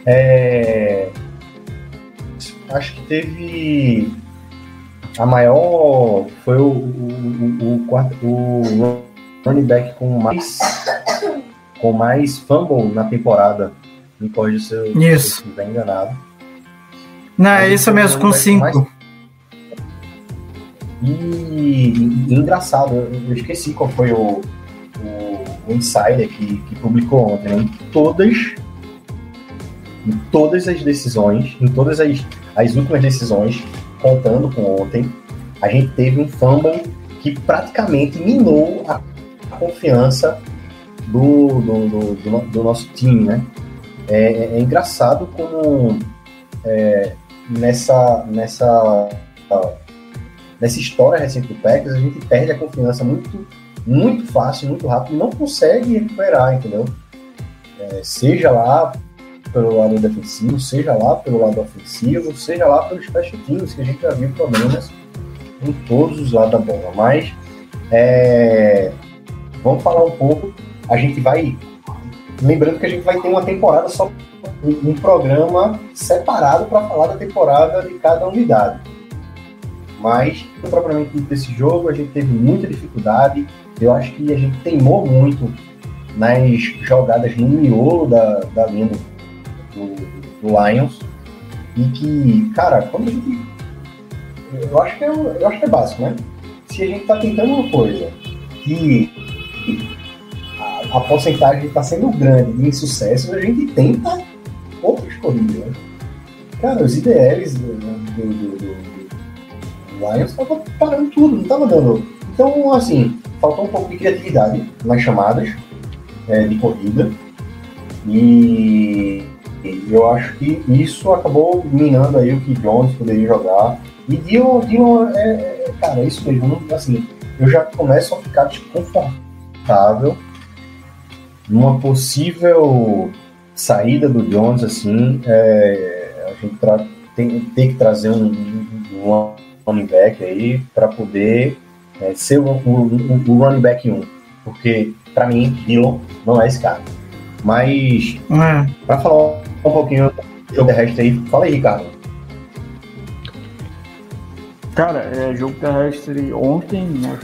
É, acho que teve a maior foi o, o, o, o, running back com mais com mais fumble na temporada. Me corrija se eu estiver enganado. Não, é isso mesmo, com cinco. Mais... E, e, e, engraçado, eu esqueci qual foi o, o, o insider que, que publicou ontem. Né? Em todas, em todas as decisões, em todas as, as últimas decisões, contando com ontem, a gente teve um fumble que praticamente minou a confiança do, do, do, do, nosso time, né? É, é, é engraçado como é, nessa, nessa, nessa história recente do Packers, a gente perde a confiança muito, muito fácil, muito rápido, e não consegue recuperar, entendeu? É, seja lá pelo lado defensivo, seja lá pelo lado ofensivo, seja lá pelos special que a gente já viu problemas em todos os lados da bola. Mas é, vamos falar um pouco. A gente vai. Lembrando que a gente vai ter uma temporada só, um, um programa separado para falar da temporada de cada unidade. Mas, propriamente desse jogo, a gente teve muita dificuldade. Eu acho que a gente teimou muito nas jogadas no miolo da, da linha do, do Lions. E que, cara, quando a gente. Eu acho que é, eu acho que é básico, né? Se a gente tá tentando uma coisa que a, a porcentagem está sendo grande de insucesso, a gente tenta outras corridas. Né? Cara, os IDLs do, do, do, do Lions estavam parando tudo, não estava dando. Então, assim, faltou um pouco de criatividade nas chamadas é, de corrida. E eu acho que isso acabou minando aí o que Jones poderia jogar. E Dion, Dion é, é, cara, é isso mesmo, assim, eu já começo a ficar desconfortável numa possível saída do Jones, assim, é, a gente tem, tem, que trazer um, um running back aí para poder é, ser o, o, o, running back 1, porque para mim, Dillon não é esse cara. Mas, é. para falar um pouquinho do jogo terrestre aí, fala aí, Ricardo. Cara, é, jogo terrestre ontem né,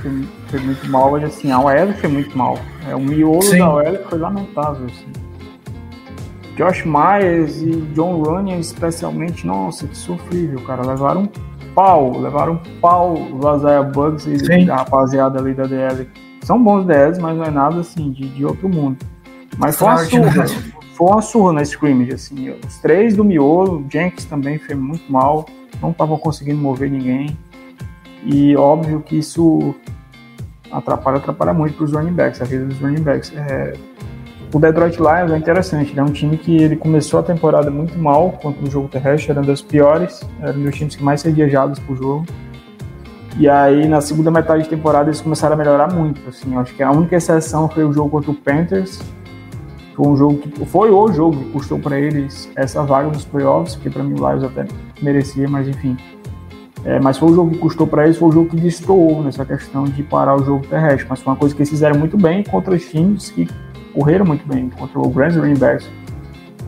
foi, muito mal, mas assim, a OL foi muito mal. É, o miolo Sim. da OL foi lamentável, assim. Josh Myers e John Runyon, especialmente, nossa, que sofrível, cara. Levaram um pau, levaram um pau do Isaiah Bugs e Sim. da rapaziada ali da DL. São bons DLs, mas não é nada assim de, de outro mundo. Mas foi uma surra, foi uma surra na scrimmage, assim. Os três do miolo, Jenkins também foi muito mal não estavam conseguindo mover ninguém. E óbvio que isso atrapalha, atrapalha muito para os running backs, a vida dos running backs. É, o Detroit Lions é interessante, é um time que ele começou a temporada muito mal contra o jogo terrestre, era um dos piores, era um dos times que mais cedia jadas pro jogo. E aí, na segunda metade de temporada, eles começaram a melhorar muito. Assim, acho que a única exceção foi o jogo contra o Panthers, foi um jogo que foi o jogo que custou para eles essa vaga nos playoffs, que para mim o Lions até merecia, mas enfim. É, mas foi o jogo que custou para eles, foi o jogo que destoou nessa questão de parar o jogo terrestre. Mas foi uma coisa que eles fizeram muito bem contra os times que correram muito bem, contra o Grand Running Backs,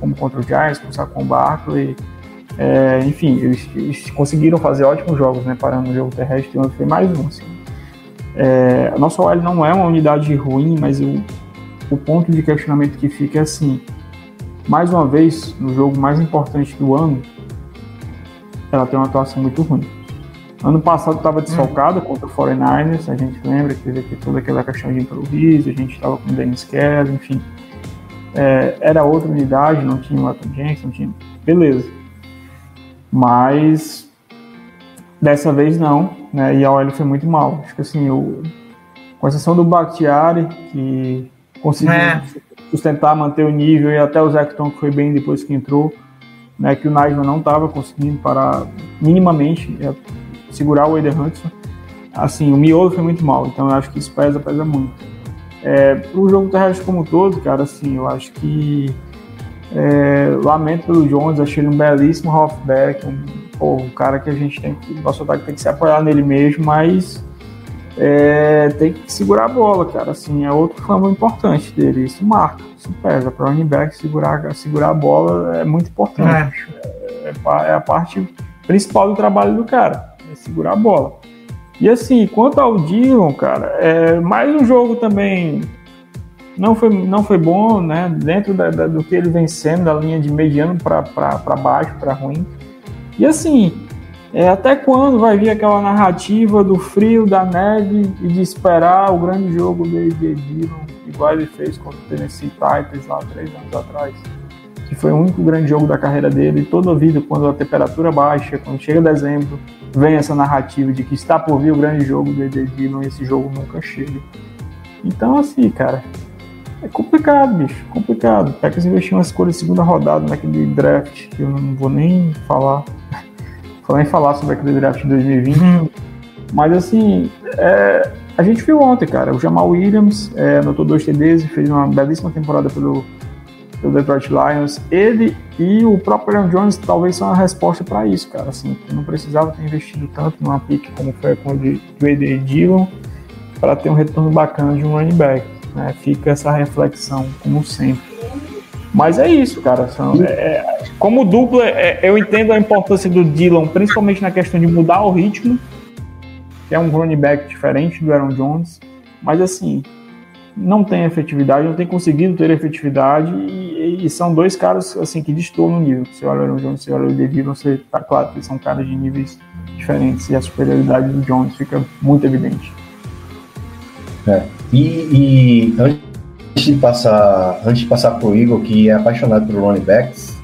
como contra o Giants, com o Saquon Barkley. É, enfim, eles, eles, conseguiram fazer ótimos jogos, né, parando o jogo terrestre, e foi mais um. Assim. É, a nossa OL não é uma unidade ruim, mas eu o ponto de questionamento que fica é assim: mais uma vez, no jogo mais importante do ano, ela tem uma atuação muito ruim. Ano passado estava desfalcada contra o 49ers, a gente lembra que teve toda aquela questão de improviso, a gente estava com o Dennis Kelly, enfim. É, era outra unidade, não tinha o Atom Jenks, não tinha. Beleza. Mas Dessa vez não, né? E a OL foi muito mal. Acho que assim, o, com exceção do Bakhtiari, que conseguiu É. sustentar, manter o nível, e até o Zecton, que foi bem depois que entrou, né? Que o Najma não estava conseguindo parar minimamente, é, segurar o Eder Hudson. Assim, o miolo foi muito mal, então eu acho que isso pesa, pesa muito. É, pro jogo terrestre como um todo, cara, assim, eu acho que é, lamento pelo Jones, achei ele um belíssimo halfback, um, pô, um cara que a gente tem que, nosso ataque tem que se apoiar nele mesmo, mas é, tem que segurar a bola, cara, assim, é outro fama importante dele, isso marca, isso pesa, para running back segurar, segurar a bola é muito importante, é, pa- é a parte principal do trabalho do cara, é segurar a bola. E assim, quanto ao Dillon, cara, é mais um jogo também não foi, não foi bom, né? Dentro da- da- do que ele vem sendo, da linha de mediano para baixo, para ruim. E assim, é, até quando vai vir aquela narrativa do frio, da neve e de esperar o grande jogo AJ Dillon, igual ele fez contra o Tennessee Titans lá três anos atrás? Que foi o único grande jogo da carreira dele. Toda a vida, quando a temperatura baixa, quando chega dezembro, vem essa narrativa de que está por vir o grande jogo do Dillon e esse jogo nunca chega. Então, assim, cara, é complicado, bicho, complicado. O Packers investiu uma escolha de segunda rodada naquele draft, que eu não vou nem falar, <laughs> vou nem falar sobre aquele draft de 2020. Mas assim, é, a gente viu ontem, cara, o Jamal Williams é, anotou dois TDs e fez uma belíssima temporada pelo, pelo Detroit Lions. Ele e o próprio Aaron Jones talvez são a resposta para isso, cara. Assim, não precisava ter investido tanto numa pick como foi com o de- do AD Dillon para ter um retorno bacana de um running back. Né? Fica essa reflexão, como sempre. Mas é isso, cara. São, é- é- como dupla, é- eu entendo a importância do Dillon, principalmente na questão de mudar o ritmo, que é um running back diferente do Aaron Jones. Mas assim, não tem efetividade, não tem conseguido ter efetividade e, e são dois caras assim que destoam no nível. Se olha o Jones, se olha o David, você tá claro que são caras de níveis diferentes e a superioridade do Jones fica muito evidente. E, e antes de passar, antes de passar pro Igor, que é apaixonado por running backs,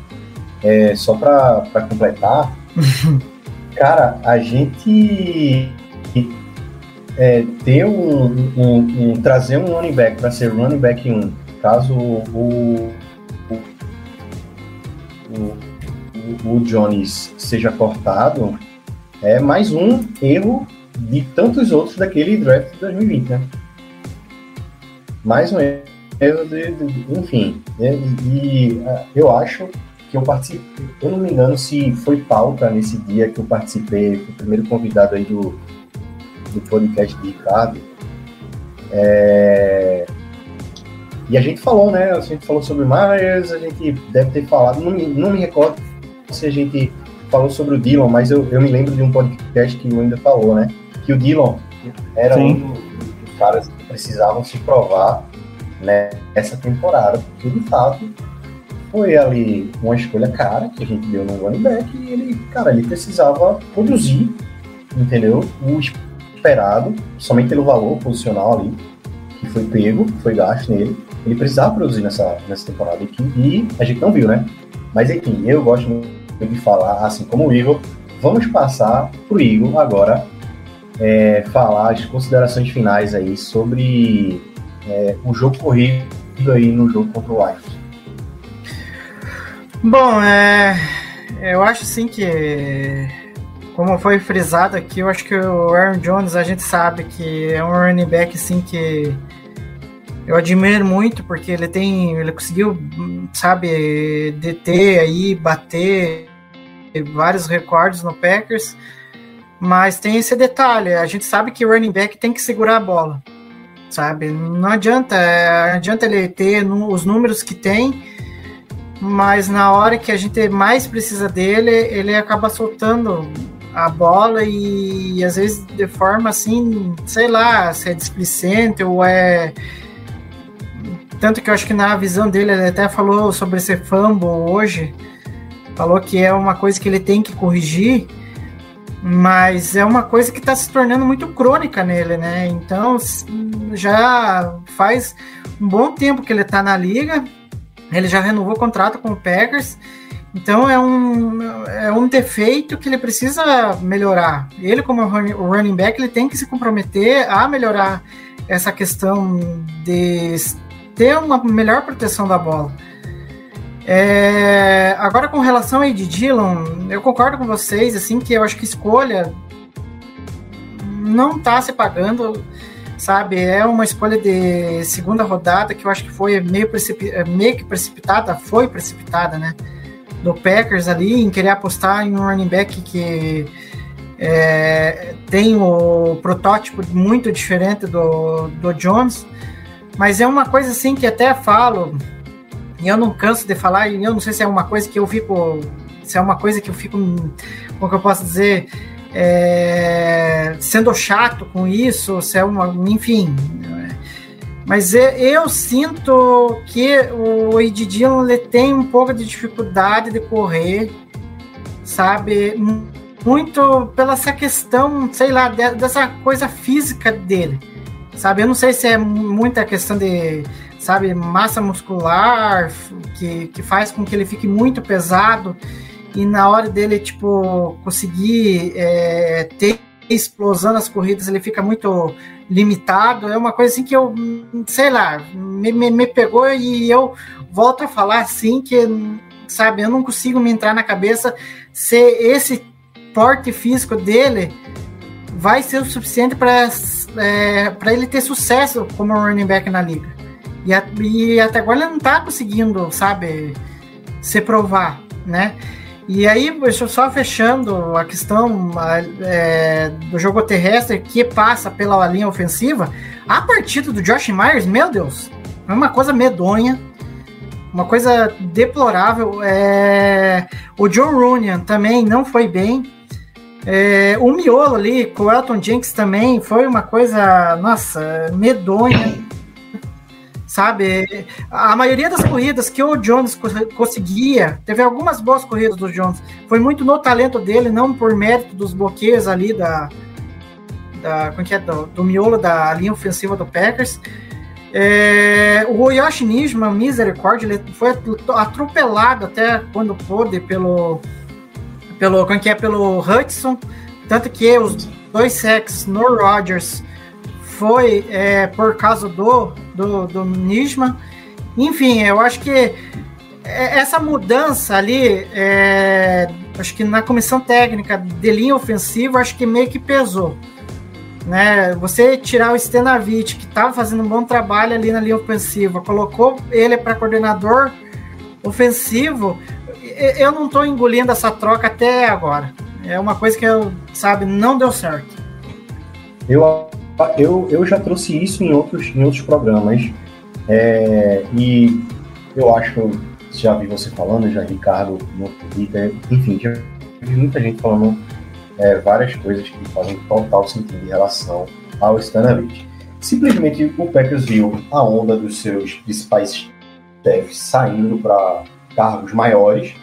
é, só para completar, <laughs> cara, a gente é, ter um, um- um- trazer um running back para ser running back 1, caso o, o, o, o Jones seja cortado, é mais um erro de tantos outros daquele draft de 2020, né? mais um erro de, de- enfim, né? e ah, eu acho que eu participei, eu não me engano se foi pauta nesse dia que eu participei, o primeiro convidado aí do, do podcast de Ricardo, É, e a gente falou, né, a gente falou sobre Myers, a gente deve ter falado, não me, não me recordo se a gente falou sobre o Dylan, mas eu, eu me lembro de um podcast que o ainda falou, né, que o Dylan era Sim. um dos caras que precisavam se provar né, nessa temporada, porque de fato foi ali uma escolha cara que a gente deu no running back e ele, cara, ele precisava produzir, entendeu? O esperado, somente pelo valor posicional ali que foi pego, foi gasto nele, ele precisava produzir nessa, nessa temporada que- e a gente não viu, né? Mas enfim, eu gosto muito de falar, assim como o Igor, vamos passar pro Igor agora é, falar as considerações finais aí sobre é, o jogo corrido aí no jogo contra o Lions. Bom, é, eu acho sim que, como foi frisado aqui, eu acho que o Aaron Jones a gente sabe que é um running back assim que eu admiro muito porque ele tem, ele conseguiu, sabe, deter aí, bater vários recordes no Packers, mas tem esse detalhe, a gente sabe que o running back tem que segurar a bola, sabe? Não adianta, não adianta ele ter os números que tem mas na hora que a gente mais precisa dele, ele acaba soltando a bola e, às vezes de forma assim, sei lá, se é displicente ou é. Tanto que eu acho que na visão dele, ele até falou sobre esse fumble hoje, falou que é uma coisa que ele tem que corrigir, mas é uma coisa que está se tornando muito crônica nele, né? Então já faz um bom tempo que ele está na liga, ele já renovou o contrato com o Packers. Então é um, é um defeito que ele precisa melhorar. Ele, como running back, ele tem que se comprometer a melhorar essa questão de ter uma melhor proteção da bola. É, agora com relação a Ed Dillon, eu concordo com vocês, assim, que eu acho que escolha não está se pagando, sabe? É uma escolha de segunda rodada que eu acho que foi meio, meio que precipitada, foi precipitada, né? Do Packers ali em querer apostar em um running back que é, tem o protótipo muito diferente do, do Jones, mas é uma coisa assim que até falo, e eu não canso de falar, e eu não sei se é uma coisa que eu fico, se é uma coisa que eu fico, como que eu posso dizer, é, sendo chato com isso, se é uma, enfim, mas eu sinto que o Ed tem um pouco de dificuldade de correr, sabe? Muito pela essa questão, sei lá, dessa coisa física dele, sabe? Eu não sei se é muita questão de, sabe, massa muscular que, que faz com que ele fique muito pesado e na hora dele, tipo, conseguir é, ter explosão nas corridas, ele fica muito limitado. É uma coisa assim que eu, sei lá, me, me, me pegou e eu volto a falar assim que, sabe, eu não consigo me entrar na cabeça se esse porte físico dele vai ser o suficiente para é, ele ter sucesso como running back na liga. E, a, e até agora ele não está conseguindo, sabe, se provar, né? E aí, só fechando a questão é, do jogo terrestre que passa pela linha ofensiva, a partida do Josh Myers, meu Deus, é uma coisa medonha, uma coisa deplorável. É, o John Runyan também não foi bem. É, o miolo ali com o Elton Jenks também foi uma coisa, nossa, medonha sabe? A maioria das corridas que o Jones conseguia, teve algumas boas corridas do Jones, foi muito no talento dele, não por mérito dos bloqueios ali da, da como é é, do, do miolo da linha ofensiva do Packers. É, o Yoshi Nijima, misericórdia, ele foi atropelado até quando pôde pelo pelo como é é, pelo Hudson, tanto que os dois sacks no Rodgers foi é, por causa do, do, do Nisman. Enfim, eu acho que é, essa mudança ali, é, acho que na comissão técnica de linha ofensiva, acho que meio que pesou. Né? Você tirar o Stenavich, que estava fazendo um bom trabalho ali na linha ofensiva, colocou ele para coordenador ofensivo, eu não estou engolindo essa troca até agora. É uma coisa que eu, sabe, não deu certo. Eu eu, eu já trouxe isso em outros, em outros programas. É, e eu acho já vi você falando, já Ricardo no Twitter, enfim, já vi muita gente falando é, várias coisas que fazem total sentido em relação ao Stanovich. Simplesmente o Packers viu a onda dos seus principais chefes saindo para cargos maiores.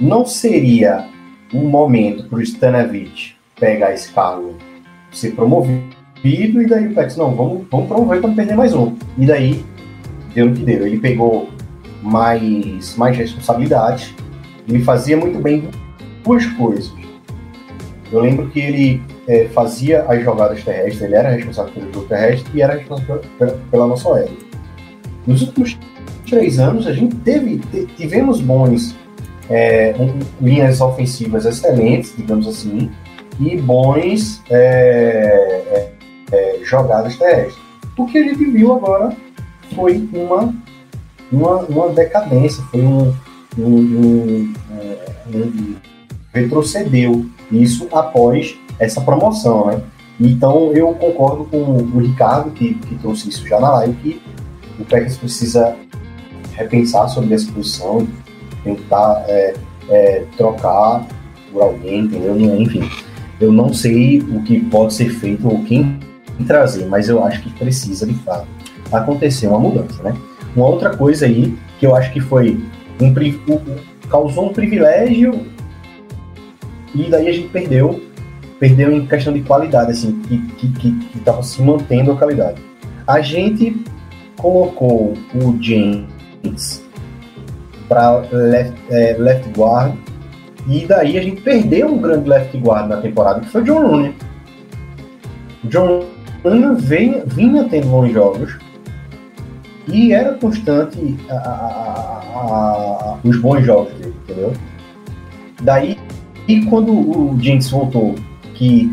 Não seria um momento para o Stanovich pegar esse cargo, ser promovido e daí o Pets, não, vamos, vamos promover para perder mais um. E daí, deu no que deu. Ele pegou mais, mais responsabilidade, ele fazia muito bem duas coisas. Eu lembro que ele é, fazia as jogadas terrestres, ele era responsável pelo jogo terrestre e era responsável pela, pela nossa aérea. Nos últimos três anos, a gente teve, tivemos bons é, um, linhas ofensivas excelentes, digamos assim, e bons é, é jogadas terrestres. O que a gente viu agora foi uma, uma, uma decadência, foi um, um, um, é, um retrocedeu isso após essa promoção, né? Então eu concordo com o Ricardo que, que trouxe isso já na live que o Packers precisa repensar sobre essa posição, tentar é, é, trocar por alguém, entendeu? Enfim, eu não sei o que pode ser feito ou quem trazer, mas eu acho que precisa de fato acontecer uma mudança, né? Uma outra coisa aí que eu acho que foi um causou um privilégio e daí a gente perdeu, perdeu em questão de qualidade, assim, que que estava se mantendo a qualidade. A gente colocou o James para left, é, left guard. E daí a gente perdeu um grande left guard na temporada, que foi o John Rooney. O John Rooney vinha, vinha tendo bons jogos e era constante a, a, a, os bons jogos dele, entendeu? Daí, e quando o Jinx voltou, que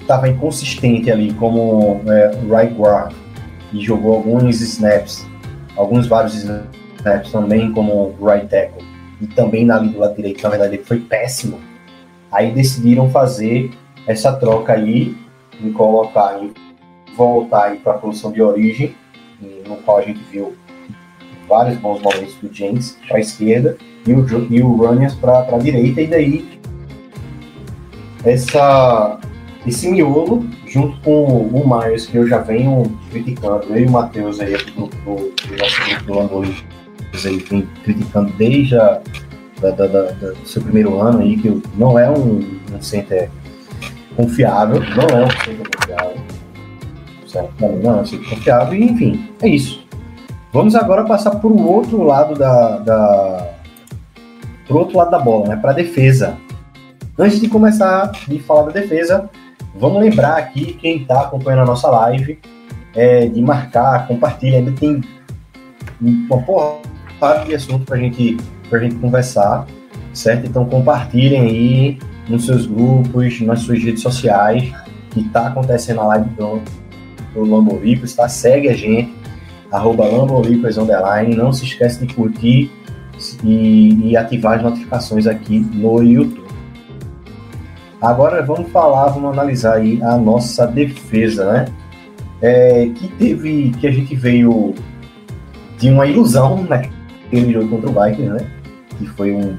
estava inconsistente ali como é, right guard e jogou alguns snaps, alguns vários snaps também como right tackle e também na linha do lado direito, na verdade ele foi péssimo. Aí decidiram fazer essa troca aí e colocar e voltar para a posição de origem, no qual a gente viu vários bons momentos do James para a esquerda e o, e o Runners para a direita, e daí essa, esse miolo, junto com o Myers, que eu já venho criticando, eu e o Matheus aí do, do, do nosso grupo do Lamborghini, aí vem criticando desde a, da, da, da, do seu primeiro ano aí, que não é um, um center confiável, não é um center confiável, certo? Não, não um center confiável, enfim, é isso. Vamos agora passar para o outro lado da, da pro outro lado da bola, né? Para a defesa. Antes de começar de falar da defesa, vamos lembrar aqui quem está acompanhando a nossa live é, de marcar, compartilha. Ainda tem uma porrada de assunto para gente, a gente conversar, certo? Então compartilhem aí nos seus grupos, nas suas redes sociais, que está acontecendo a live do, do Lamboricos, tá? Segue a gente, arroba Lamboricos Underline. Não se esquece de curtir e, e ativar as notificações aqui no YouTube. Agora vamos falar, vamos analisar aí a nossa defesa, né? É, que teve, que a gente veio de uma ilusão naquele jogo contra o Vikings, né? Que foi um,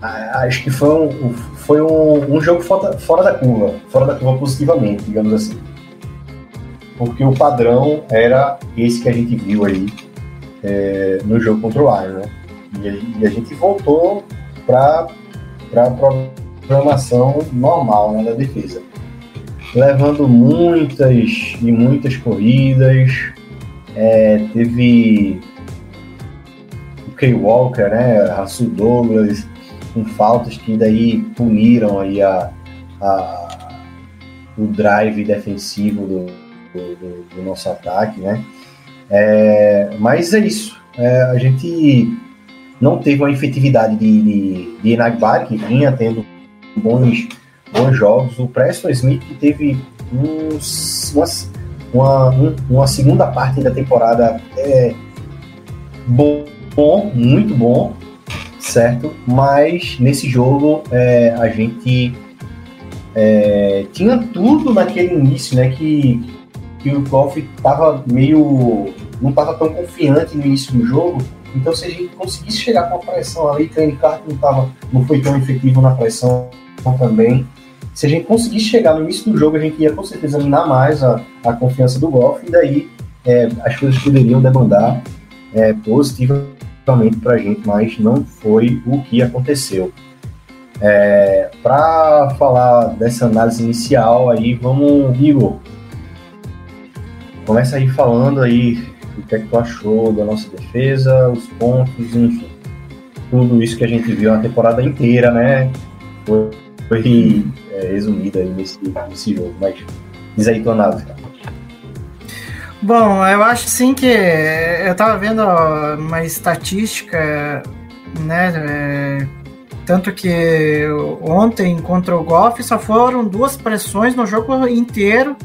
acho que foi um, foi um, um jogo fora, fora da curva, fora da curva positivamente, digamos assim. Porque o padrão era esse que a gente viu aí é, no jogo contra o Lions, né? E, e a gente voltou para a programação normal né, da defesa. Levando muitas e muitas corridas. É, teve o Kay Walker, né? Rasul Douglas, com faltas que daí puniram aí a, a o drive defensivo do, do, do, nosso ataque, né? É, mas é isso. É, a gente não teve uma efetividade de, de, de Enagbar, que vinha tendo bons, bons jogos. O Preston Smith teve uma, uma segunda parte da temporada é, bom, bom, muito bom, certo? Mas nesse jogo é, a gente é, tinha tudo naquele início, né? Que, que o Goff estava meio. não estava tão confiante no início do jogo então, se a gente conseguisse chegar com a pressão ali, o N-Cart não, tava, não foi tão efetivo na pressão também, se a gente conseguisse chegar no início do jogo, a gente ia com certeza minar mais a, a confiança do Golf, e daí é, as coisas poderiam demandar é, positivamente para a gente, mas não foi o que aconteceu. É, para falar dessa análise inicial, aí vamos, Igor, começa aí falando aí o que é que tu achou da nossa defesa, os pontos, enfim. Tudo isso que a gente viu na temporada inteira, né? Foi, foi é, resumido aí nesse, nesse jogo. Mas diz aí tua análise, cara. Bom, eu acho sim que eu tava vendo uma estatística, né? É, tanto que ontem contra o Golf só foram duas pressões no jogo inteiro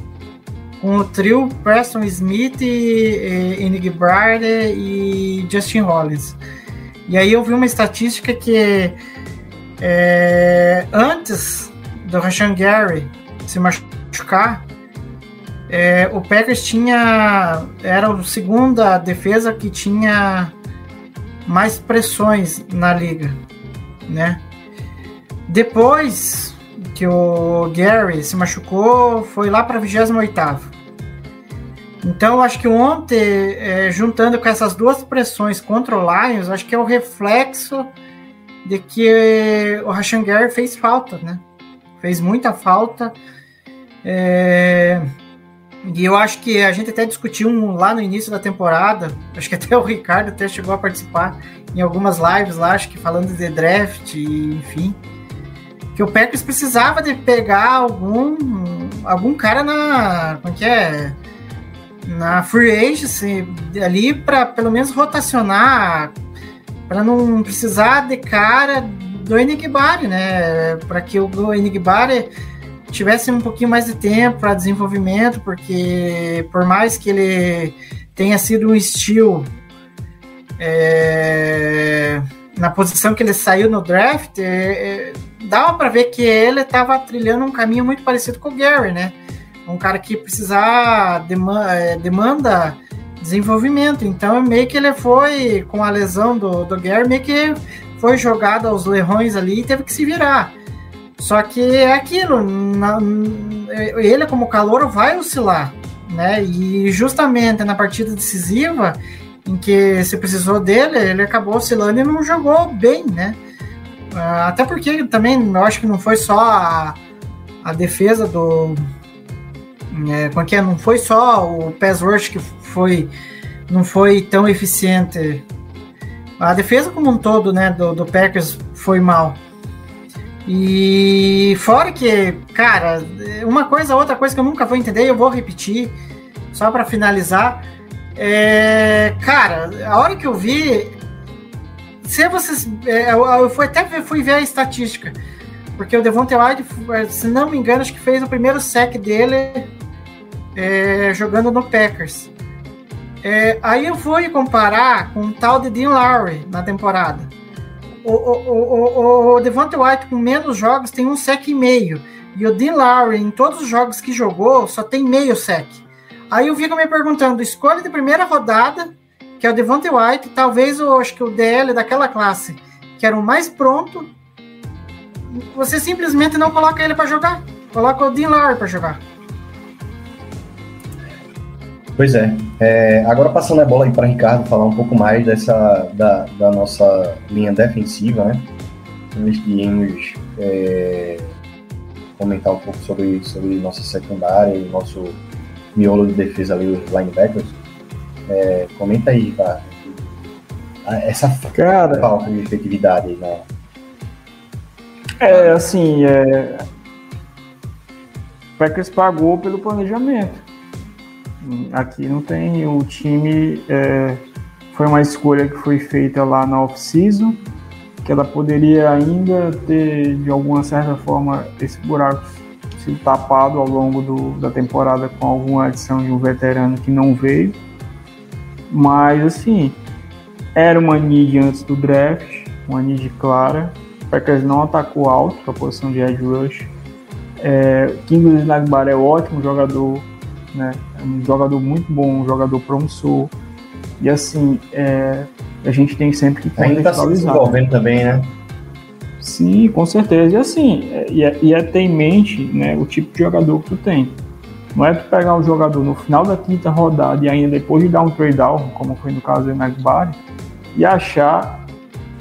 com o trio Preston Smith, Enig Bride e Justin Rollins. E aí eu vi uma estatística que é, antes do Rashan Gary se machucar, é, o Packers tinha era a segunda defesa que tinha mais pressões na liga, né? Depois que o Gary se machucou, foi lá para 28 então, acho que ontem, é, juntando com essas duas pressões contra o Lions, acho que é o reflexo de que o Rashan Gary fez falta, né? Fez muita falta. É... E eu acho que a gente até discutiu um lá no início da temporada, acho que até o Ricardo até chegou a participar em algumas lives lá, acho que falando de draft, enfim. Que o Packers precisava de pegar algum algum cara na. Como é que é? Na free agency ali para pelo menos rotacionar, para não precisar de cara do Enigbari, né? Para que o Enigbari tivesse um pouquinho mais de tempo para desenvolvimento, porque por mais que ele tenha sido um estilo é, na posição que ele saiu no draft, é, é, dava para ver que ele estava trilhando um caminho muito parecido com o Gary, né? Um cara que precisar demanda, é, demanda desenvolvimento. Então, meio que ele foi, com a lesão do, do Gary, meio que foi jogado aos leões ali e teve que se virar. Só que é aquilo, na, ele como calor vai oscilar, né? E justamente na partida decisiva em que se precisou dele, ele acabou oscilando e não jogou bem, né? Ah, até porque também eu acho que não foi só a, a defesa do. É, como é que é? Não foi só o pass rush que foi, não foi tão eficiente. A defesa como um todo, né, do, do Packers foi mal. E fora que, cara, uma coisa, outra coisa que eu nunca vou entender, eu vou repetir, só para finalizar. É, cara, a hora que eu vi, se vocês, é, eu fui até fui ver a estatística, porque o Devontae White, se não me engano, acho que fez o primeiro sec dele é, jogando no Packers. É, aí eu fui comparar com o tal de Dean Lowry na temporada o, o, o, o White com menos jogos tem um sec e meio. E o Dean Lowry, em todos os jogos que jogou, só tem meio sec. Aí eu fico me perguntando, escolha de primeira rodada, que é o Devonta White, talvez eu acho que o DL daquela classe, que era o mais pronto, você simplesmente não coloca ele para jogar. Coloca o Dean Lowry para jogar. Pois é. é. Agora passando a bola aí para Ricardo falar um pouco mais dessa da, da nossa linha defensiva, né? Nós iremos é, comentar um pouco sobre, sobre nossa secundária e nosso miolo de defesa ali, os linebackers. É, comenta aí, cara. Essa cara, falta de efetividade né? É, assim, é... o Packers pagou pelo planejamento Aqui não tem. O time é, foi uma escolha que foi feita lá na off-season, que ela poderia ainda ter, de alguma certa forma, esse buraco sido tapado ao longo do, da temporada com alguma adição de um veterano que não veio. Mas, assim, era uma need antes do draft, uma need clara. O Packers não atacou alto a posição de edge rush. É, Kingsley Nagbar é ótimo jogador, né? É um jogador muito bom, um jogador promissor. E assim, é, a gente tem sempre que Ainda está se desenvolvendo também, né? Sim, com certeza. E assim, é, e é, e é ter em mente né, o tipo de jogador que tu tem. Não é tu pegar um jogador no final da quinta rodada e ainda depois de dar um trade down, como foi no caso do Nagbari, e achar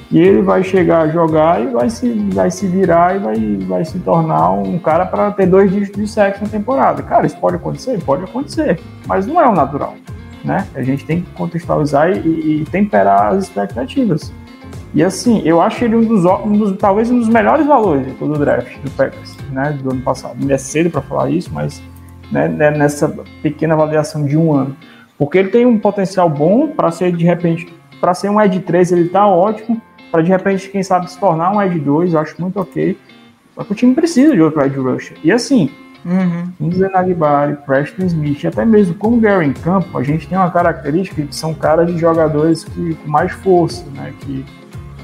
que ele vai chegar a jogar e vai se, vai se virar e vai, vai se tornar um cara para ter dois dígitos de sexo na temporada. Cara, isso pode acontecer? Pode acontecer, mas não é o natural. Né? A gente tem que contextualizar e, e temperar as expectativas. E assim, eu acho ele um dos, um dos, talvez um dos melhores valores de todo o draft do Packers, né, do ano passado. Não é cedo para falar isso, mas né, né, nessa pequena avaliação de um ano. Porque ele tem um potencial bom para ser, de repente, para ser um Ed 3, ele está ótimo, para de repente, quem sabe, se tornar um Ed 2, eu acho muito ok. Só que o time precisa de outro Ed Rusher. E assim, uhum. Inzer Nagbari, Preston Smith, até mesmo com o Gary em campo, a gente tem uma característica que são caras de jogadores que, com mais força, né? Que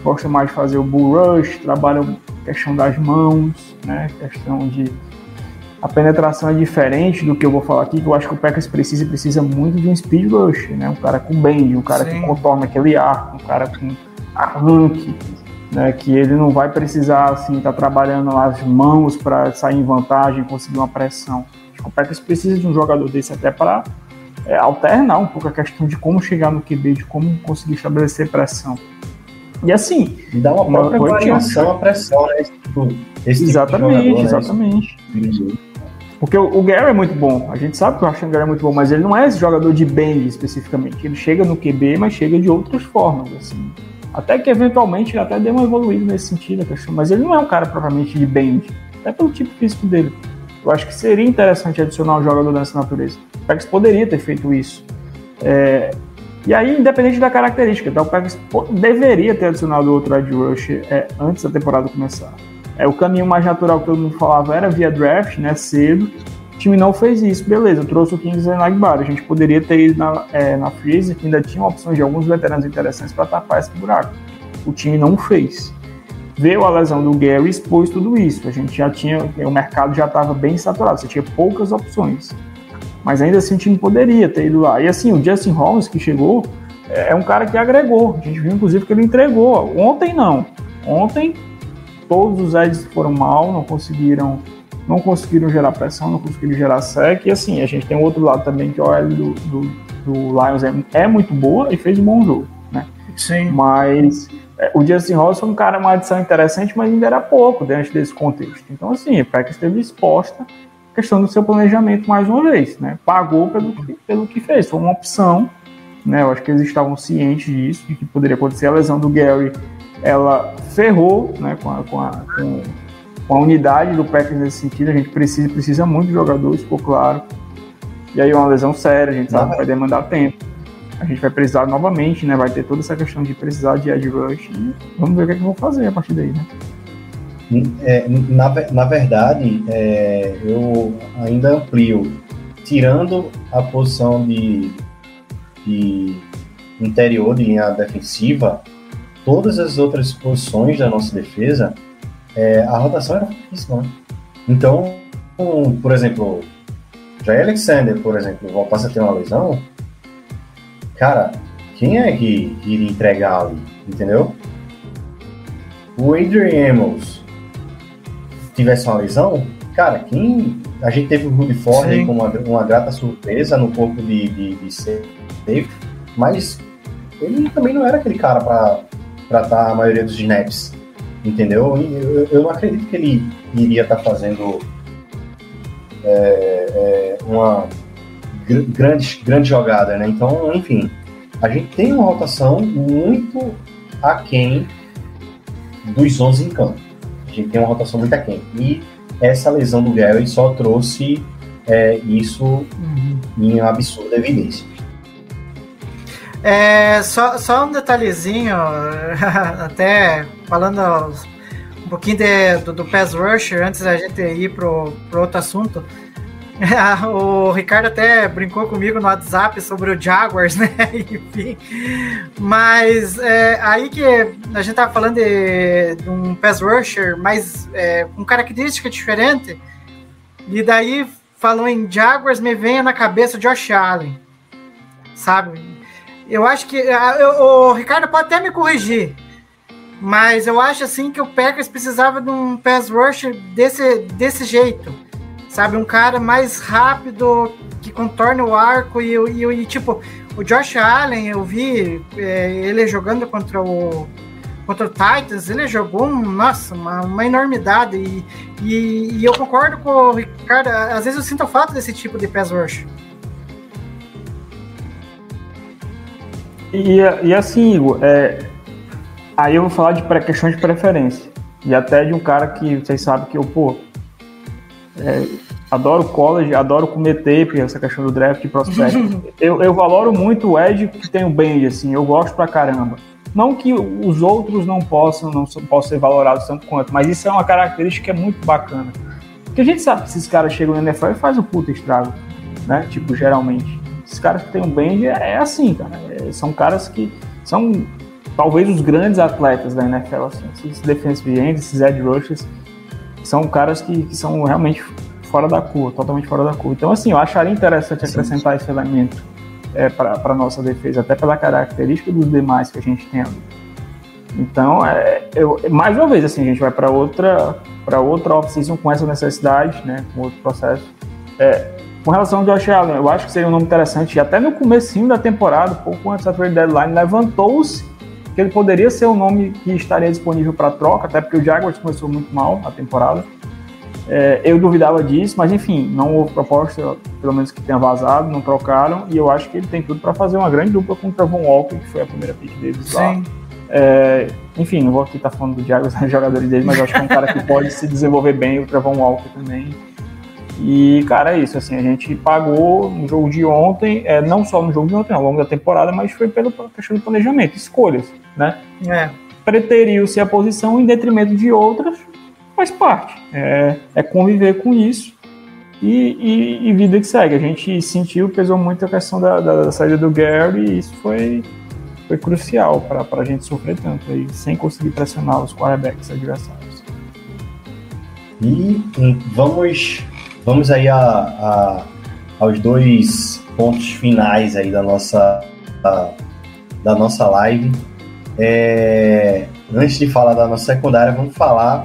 gostam mais de fazer o bull rush, trabalham questão das mãos, né? Questão de a penetração é diferente do que eu vou falar aqui, que eu acho que o Packers precisa precisa muito de um speed rush, né? Um cara com bend, um cara Sim. que contorna aquele arco, um cara com arranque, né, que ele não vai precisar assim estar tá trabalhando as mãos para sair em vantagem, conseguir uma pressão. Acho que o Packers precisa de um jogador desse até para é, alternar um pouco a questão de como chegar no QB, de como conseguir estabelecer pressão. E assim, dá uma própria variação à pressão, né? Esse tipo, esse exatamente, tipo jogador, né? exatamente. Porque o, Gary é muito bom, a gente sabe que o Rashan Gary é muito bom, mas ele não é esse jogador de bang especificamente. Ele chega no QB, mas chega de outras formas, assim. Até que eventualmente ele até deu uma evoluída nesse sentido, mas ele não é um cara propriamente de bang, até pelo tipo físico dele. Eu acho que seria interessante adicionar um jogador dessa natureza. O Packers poderia ter feito isso. É, e aí, independente da característica, então, o Packers deveria ter adicionado outro edge rush é, antes da temporada começar. É, o caminho mais natural que todo mundo falava era via draft, né, cedo. O time não fez isso, beleza, trouxe o Kingsley Nagbar. A gente poderia ter ido na, é, na Freeze, que ainda tinha opções de alguns veteranos interessantes para tapar esse buraco. O time não fez. Veio a lesão do Gary expôs tudo isso. A gente já tinha, o mercado já estava bem saturado, você tinha poucas opções. Mas ainda assim o time poderia ter ido lá. E assim, o Justin Holmes que chegou é um cara que agregou. A gente viu inclusive que ele entregou. Ontem não. Ontem todos os Eds foram mal, não conseguiram não conseguiram gerar pressão, não conseguiram gerar sec. E assim, a gente tem um outro lado também que a OL do, do, do Lions é, é, muito boa e fez um bom jogo, né? Sim. Mas é, o Justin Ross foi um cara, uma adição interessante, mas ainda era pouco dentro desse contexto. Então, assim, o Packers esteve exposta à questão do seu planejamento mais uma vez, né? Pagou pelo, pelo que fez, foi uma opção, né? Eu acho que eles estavam cientes disso, de que poderia acontecer. A lesão do Gary ela ferrou né, com, a, com, a, com, com a unidade do Packers nesse sentido. A gente precisa, precisa muito de jogadores, ficou claro. E aí é uma lesão séria, a gente sabe que vai demandar tempo. A gente vai precisar novamente, né? Vai ter toda essa questão de precisar de edge rush. Vamos ver o que, é que vão fazer a partir daí, né? É, na, na verdade, é, eu ainda amplio. Tirando a posição de, de interior de linha defensiva, todas as outras posições da nossa defesa, é, a rotação era pouquíssima. Né? Então, um, por exemplo, Jay Alexander, por exemplo, voltasse a ter uma lesão, cara, quem é que iria entregar ali? Entendeu? O Adrian Amos tivesse uma lesão, cara, quem. A gente teve o Rudy Ford com uma, uma grata surpresa no corpo de, de, de safe, mas ele também não era aquele cara para tratar a maioria dos snaps, entendeu? Eu, eu não acredito que ele iria estar tá fazendo é, é, uma gr grande, grande jogada, né? Então, enfim, a gente tem uma rotação muito aquém dos 11 em campo. A gente tem uma rotação muito aquém. E essa lesão do Gary só trouxe é, isso uhum. em absurda evidência. É, só, só um detalhezinho, <laughs> até falando um pouquinho de, do, do Pass Rusher, antes da gente ir pro, pro outro assunto. <laughs> o Ricardo até brincou comigo no WhatsApp sobre o Jaguars, <laughs> né? Enfim. Mas é, aí que a gente tava falando de, de um pass rusher, mas é, com característica diferente. E daí, falou em Jaguars, me vem na cabeça Josh Allen. Sabe? Eu acho que. Ah, eu, o Ricardo pode até me corrigir. Mas eu acho assim que o Packers precisava de um pass rusher desse, desse jeito. Sabe? Um cara mais rápido, que contorne o arco e, e, e tipo, o Josh Allen, eu vi é, ele jogando contra o contra o Titans, ele jogou, nossa, uma, uma enormidade. E, e, e, eu concordo com o Ricardo, às vezes eu sinto falta desse tipo de pass rush. E, e assim, Igor, é, aí eu vou falar de questão de preferência. E até de um cara que vocês sabem que eu, pô, é, adoro college, adoro comer tape, essa questão do draft e prospect. <laughs> eu, eu valoro muito o Ed que tem o bem, assim, eu gosto pra caramba. Não que os outros não possam, não possam ser valorados tanto quanto, mas isso é uma característica que é muito bacana. Porque a gente sabe que esses caras chegam no NFL e fazem um puta estrago, né? Tipo, geralmente. Esses caras que têm um band é, é assim, cara. É, são caras que são talvez os grandes atletas da NFL, assim. Esses defensive ends, esses edge rushers, são caras que, que, são realmente fora da curva, totalmente fora da curva. Então, assim, eu acharia interessante acrescentar esse elemento é, para a nossa defesa, até pela característica dos demais que a gente tem ali. Então, é, eu, mais uma vez, assim, a gente vai para outra para outra off-season com essa necessidade, né, com outro processo. É, com relação ao Josh Allen, eu acho que seria um nome interessante. E até no comecinho da temporada, pouco antes da trade deadline, levantou-se que ele poderia ser um nome que estaria disponível para troca, até porque o Jaguars começou muito mal a temporada. É, eu duvidava disso, mas enfim, não houve proposta, pelo menos que tenha vazado, não trocaram, e eu acho que ele tem tudo para fazer uma grande dupla com o Travon Walker, que foi a primeira pick deles lá. Sim. É, enfim, não vou aqui estar falando do Jaguars, <laughs> dos jogadores dele, mas eu acho que é um cara que pode se desenvolver bem, o Travon Walker também. E, cara, é isso, assim, a gente pagou no jogo de ontem, é, não só no jogo de ontem, ao longo da temporada, mas foi pela questão do planejamento, escolhas, né? É. preteriu-se a posição em detrimento de outras, faz parte. É, é conviver com isso e, e- e vida que segue. A gente sentiu, pesou muito a questão da, da saída do Gary e isso foi, foi crucial para a gente sofrer tanto aí, sem conseguir pressionar os quarterbacks adversários. E hum, vamos, vamos aí a, a- aos dois pontos finais aí da nossa, da, nossa live. É, antes de falar da nossa secundária, vamos falar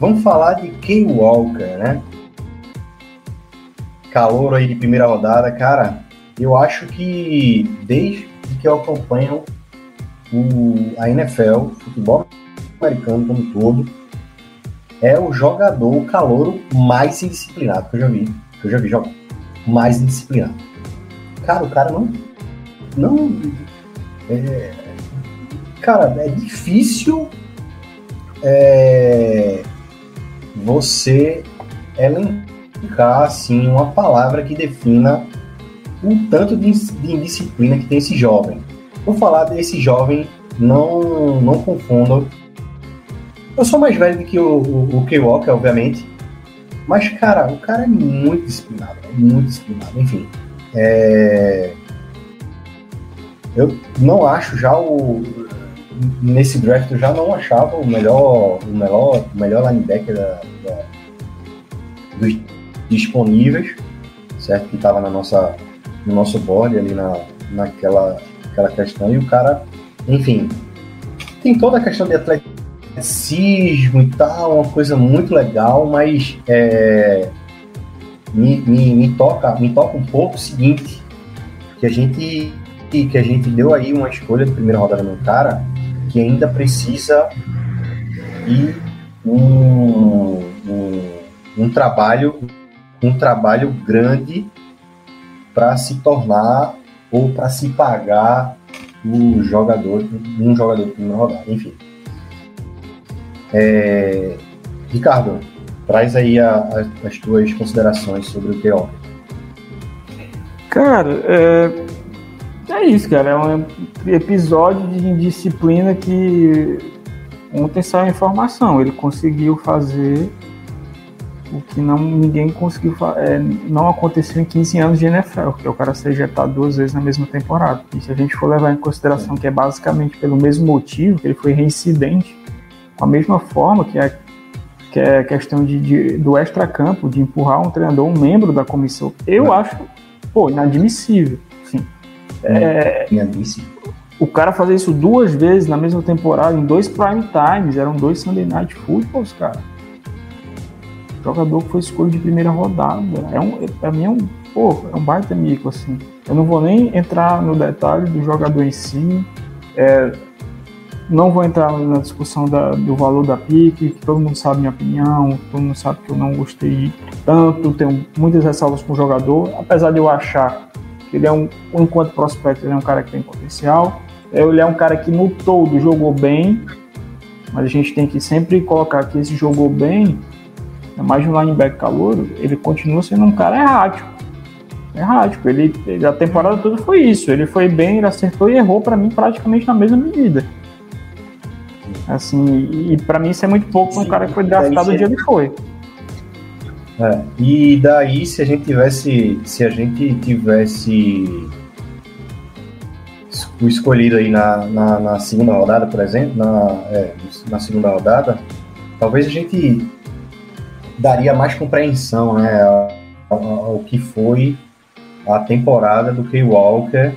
vamos falar de Kay Walker, né? Calor aí de primeira rodada, cara. Eu acho que desde que eu acompanho o, a NFL, futebol americano como todo, é o jogador, o calouro mais indisciplinado que eu já vi. Que eu já vi jogar. Mais indisciplinado. Cara, o cara não. Não. é, cara, é difícil é, você elencar assim, uma palavra que defina o tanto de, de indisciplina que tem esse jovem. Vou falar desse jovem, não, não confundam eu sou mais velho do que o, o, o Kay Walker, obviamente. Mas, cara, o cara é muito disciplinado. é Muito disciplinado. Enfim. é, Eu não acho já o. Nesse draft eu já não achava o melhor, o melhor, o melhor linebacker da, da- dos disponíveis, certo? Que estava na nossa, no nosso board ali na, naquela aquela questão. E o cara, enfim, tem toda a questão de atleticismo e tal, uma coisa muito legal, mas é, me, me, me toca me toca um pouco o seguinte, que a gente que a gente deu aí uma escolha de primeira rodada no cara que ainda precisa ir um, um, um trabalho um trabalho grande para se tornar ou para se pagar o jogador um jogador de primeira rodada, enfim. É, Ricardo, traz aí a- a- as tuas considerações sobre o TO. Cara, é, é isso, cara. É um episódio de indisciplina que ontem saiu informação. Ele conseguiu fazer o que não, ninguém conseguiu é, não aconteceu em 15 anos de NFL, que é o cara ser ejetado duas vezes na mesma temporada. E se a gente for levar em consideração que é basicamente pelo mesmo motivo, que ele foi reincidente, a mesma forma que é, que é questão de, de- do extracampo, de empurrar um treinador, um membro da comissão, eu É. acho, pô, inadmissível. Sim. É, Minha disse. o cara fazer isso duas vezes na mesma temporada, em dois prime times, eram dois Sunday Night Footballs, cara. Jogador que foi escolha de primeira rodada. É um, pra mim é um, pô, é um baita mico, assim. Eu não vou nem entrar no detalhe do jogador em si. é, não vou entrar na discussão da- do valor da pique, que todo mundo sabe minha opinião, todo mundo sabe que eu não gostei tanto, tenho muitas ressalvas com o jogador, apesar de eu achar que ele é um, enquanto prospecto, ele é um cara que tem potencial. Ele é um cara que no todo jogou bem, mas a gente tem que sempre colocar que esse jogou bem, é mais um linebacker calouro, ele continua sendo um cara errático. Errático. Ele, ele- a temporada toda foi isso. Ele foi bem, ele acertou e errou para mim praticamente na mesma medida. Assim, e para mim isso é muito pouco para um cara que foi draftado o dia que foi. É, e daí, se a gente tivesse, se a gente tivesse es- o escolhido aí na, na, na segunda rodada, por exemplo, na, é, na segunda rodada, talvez a gente daria mais compreensão, né, ao, ao- ao que foi a temporada do Kay Walker,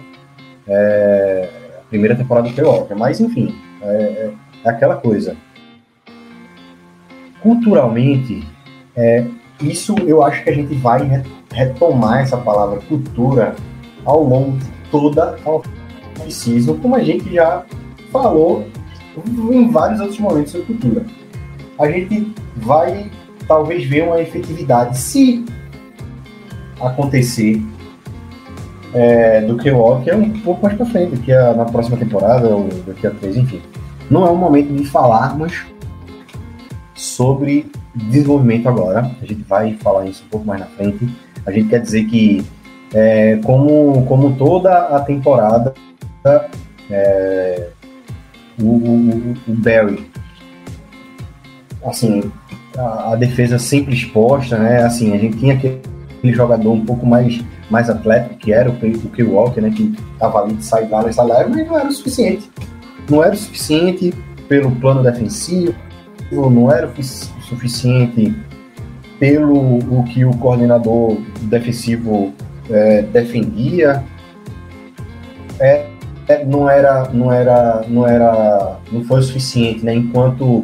é, a primeira temporada do Kay Walker. Mas, enfim, é, é- é aquela coisa. Culturalmente, é, isso eu acho que a gente vai re- retomar essa palavra cultura ao longo de toda a off-season, como a gente já falou em vários outros momentos sobre cultura. A gente vai talvez ver uma efetividade, se acontecer, é, do que o é um pouco mais pra frente, daqui a, na próxima temporada, ou daqui a três, enfim. Não é o momento de falarmos sobre desenvolvimento agora. A gente vai falar isso um pouco mais na frente. A gente quer dizer que, é, como, como toda a temporada, é, o, o, o Barry, assim, a, a, defesa sempre exposta, né? Assim, a gente tinha aquele jogador um pouco mais, mais atlético, que era o, o Walker, né? Que estava ali de leve, mas não era o suficiente. Não era o suficiente pelo plano defensivo, não era o suficiente pelo o que o coordenador defensivo é, defendia. É, é, não era, não era, não era, não foi o suficiente, né? Enquanto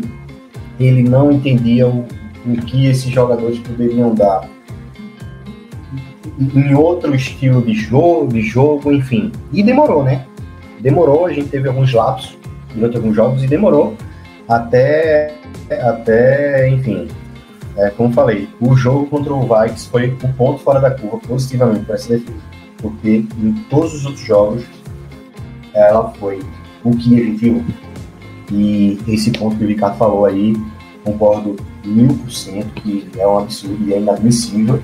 ele não entendia o, o que esses jogadores poderiam dar em outro estilo de jogo, de jogo, enfim. E demorou, né? Demorou, a gente teve alguns lapsos durante alguns jogos e demorou até, até enfim, é, como falei, o jogo contra o Vikings foi um ponto fora da curva positivamente para essa defesa, porque em todos os outros jogos ela foi o que a gente viu. E esse ponto que o Ricardo falou aí, concordo mil por cento que é um absurdo e é inadmissível.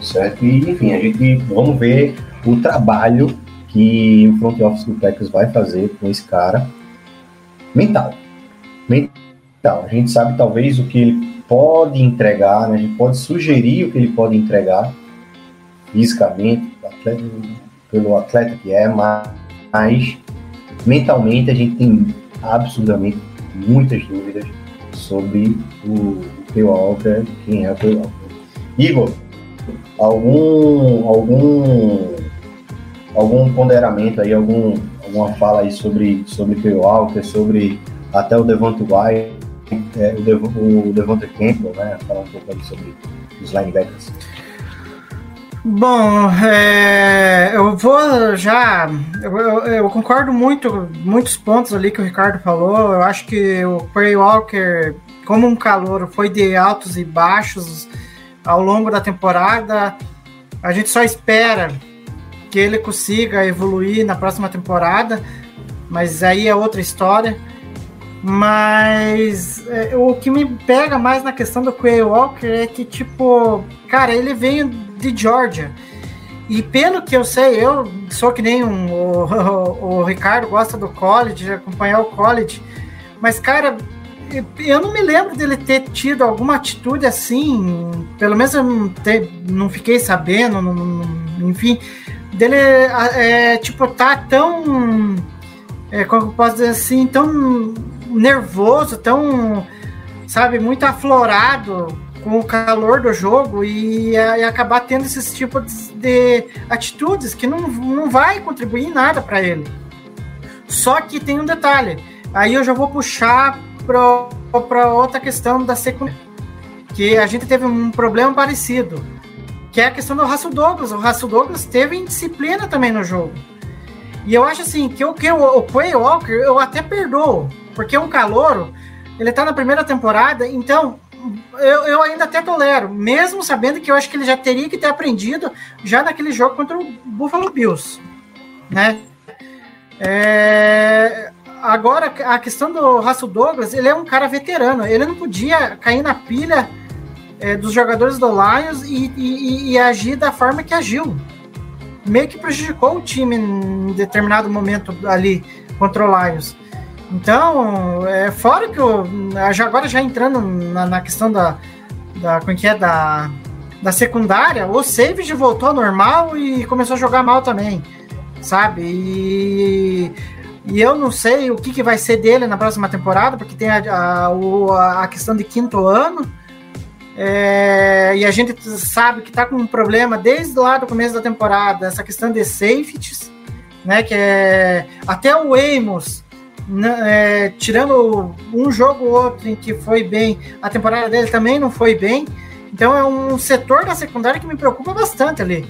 Certo? E, enfim, a gente vamos ver o trabalho que o front office do Packers vai fazer com esse cara mental. Mental. A gente sabe talvez o que ele pode entregar, né? a gente pode sugerir o que ele pode entregar fisicamente, atleta, pelo atleta que é, mas, mentalmente a gente tem absurdamente muitas dúvidas sobre o, o Walker, quem é o P. Igor, algum, algum, algum ponderamento aí, algum, alguma fala aí sobre, sobre P. Walker, sobre até o Devonta White, é, o, Dev, Devonta Campbell, né? Falar um pouco aí sobre os linebackers. Bom, é, eu vou já. Eu, eu, eu, concordo muito, muitos pontos ali que o Ricardo falou. Eu acho que o Quay Walker, como um calor, foi de altos e baixos ao longo da temporada. A gente só espera que ele consiga evoluir na próxima temporada, mas aí é outra história. Mas é, o que me pega mais na questão do Quay Walker é que, tipo, cara, ele veio de Georgia. E pelo que eu sei, eu sou que nem um, o, o, <laughs> o Ricardo gosta do college, acompanhar o college. Mas, cara, eu não me lembro dele ter tido alguma atitude assim, pelo menos eu não, te, não fiquei sabendo, não, não, enfim, dele é, tipo, tá tão, é, como eu posso dizer assim, tão nervoso, tão, sabe, muito aflorado com o calor do jogo e, e acabar tendo esses tipos de atitudes que não, não vai contribuir em nada para ele. Só que tem um detalhe, aí eu já vou puxar para outra questão da secundária, que a gente teve um problema parecido, que é a questão do Raço Douglas. O Raço Douglas teve indisciplina também no jogo. E eu acho assim, que o, que o, o Quay Walker eu até perdoo, porque é um calouro, ele tá na primeira temporada, então eu, eu ainda até tolero, mesmo sabendo que eu acho que ele já teria que ter aprendido já naquele jogo contra o Buffalo Bills, né? É, agora, a questão do Russell Douglas, ele é um cara veterano, ele não podia cair na pilha é, dos jogadores do Lions e, e, e agir da forma que agiu. Meio que prejudicou o time em determinado momento ali contra o Lions. Então, é, fora que o. Agora já entrando na, na questão da. da como é que é? Da, da secundária, o Savage voltou ao normal e começou a jogar mal também. Sabe? E. E eu não sei o que, que vai ser dele na próxima temporada, porque tem a, a, a questão de quinto ano. É, e a gente sabe que tá com um problema desde lá do começo da temporada, essa questão de safeties, né? Que é até o Amos né, é, tirando um jogo ou outro em que foi bem, a temporada dele também não foi bem. Então é um setor da secundária que me preocupa bastante ali.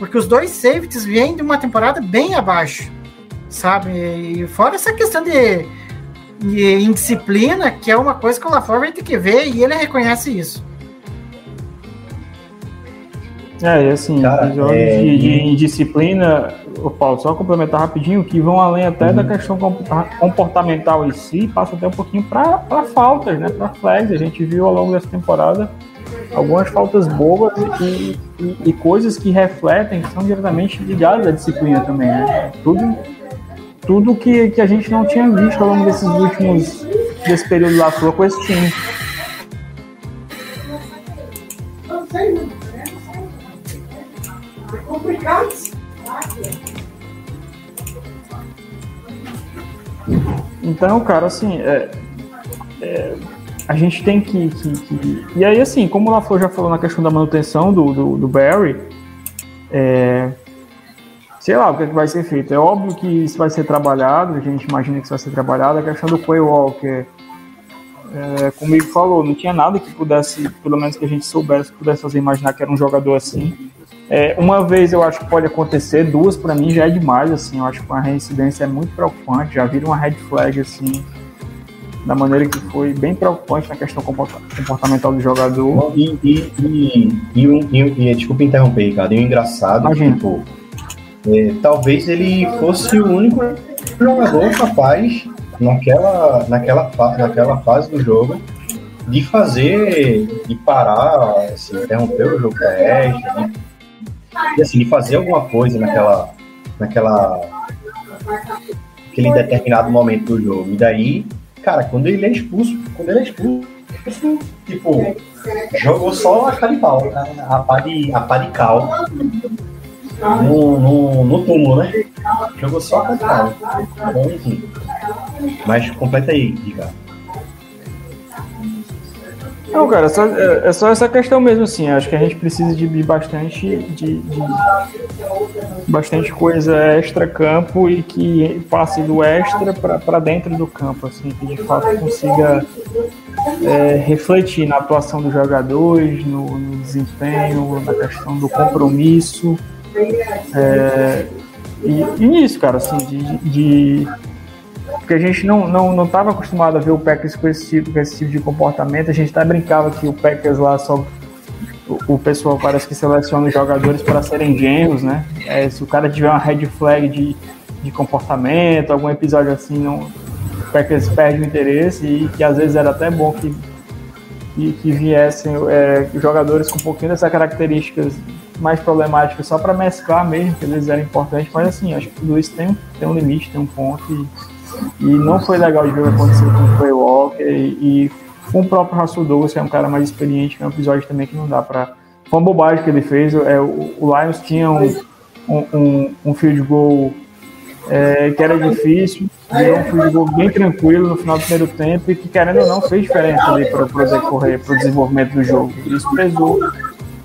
Porque os dois safeties vêm de uma temporada bem abaixo, sabe? E fora essa questão de e indisciplina, que é uma coisa que o LaFleur vai ter que ver e ele reconhece isso. É, e assim, Cara, episódios é, de, de indisciplina, ô Paulo, só complementar rapidinho, que vão além até da questão comporta- comportamental em si, passa até um pouquinho para faltas, né? Para flags. A gente viu ao longo dessa temporada algumas faltas bobas e, e- e coisas que refletem, que são diretamente ligadas à disciplina também, né? Tudo, tudo que, que a gente não tinha visto ao longo desses últimos, desse período lá com esse time. Então, cara, assim, é, é, a gente tem que, que- que- E aí, assim, como o LaFleur já falou na questão da manutenção do, do, do Barry, é, sei lá o que, é que vai ser feito. É óbvio que isso vai ser trabalhado, a gente imagina que isso vai ser trabalhado. A questão do Quay Walker, é, como ele falou, não tinha nada que pudesse, pelo menos que a gente soubesse, pudesse fazer imaginar que era um jogador assim. É, uma vez eu acho que pode acontecer, duas para mim já é demais, assim, eu acho que uma reincidência é muito preocupante, já vira uma red flag, assim, da maneira que foi bem preocupante na questão comporta- comportamental do jogador. E, e, e, e, e, e- desculpa interromper, Ricardo. E o engraçado, Imagina. tipo, é, talvez ele fosse o único jogador capaz naquela, naquela, naquela fase do jogo de fazer, de parar, assim, interromper o jogo terrestre, de, de, assim, de fazer alguma coisa naquela, naquela, aquele determinado momento do jogo. E daí, cara, quando ele é expulso, quando ele é expulso, tipo, jogou só a pau, a, a pá de, a pá de cal no, no, no túmulo, né? Jogou só a. Bom, enfim. Mas completa aí, Ricardo. Não, cara, é só, é, é só essa questão mesmo, assim. Acho que a gente precisa de, de bastante de, de bastante coisa extra campo e que passe do extra para dentro do campo, assim, que de fato consiga é, refletir na atuação dos jogadores, no, no desempenho, na questão do compromisso. É, e, e nisso, cara, assim, de, de- porque a gente não não não estava acostumado a ver o Packers com esse tipo com esse tipo de comportamento. A gente até brincava que o Packers lá só o, pessoal parece que seleciona os jogadores para serem genros, né? É, se o cara tiver uma red flag de, de comportamento, algum episódio assim, não, o Packers perde o interesse e que às vezes era até bom que que, que viessem é, jogadores com um pouquinho dessas características mais problemáticas só para mesclar mesmo, que eles eram importantes, mas assim, acho que tudo isso tem, um- tem um limite, tem um ponto e, e não foi legal de ver o que aconteceu com o Quay Walker e, e com o próprio Russell Douglas, que é um cara mais experiente, que é um episódio também que não dá para foi uma bobagem que ele fez, é, o, o Lions tinha um, um, um, field goal é, que era difícil, virou um field goal bem tranquilo no final do primeiro tempo e que, querendo ou não, fez diferença ali para o decorrer, para o desenvolvimento do jogo. Isso pesou.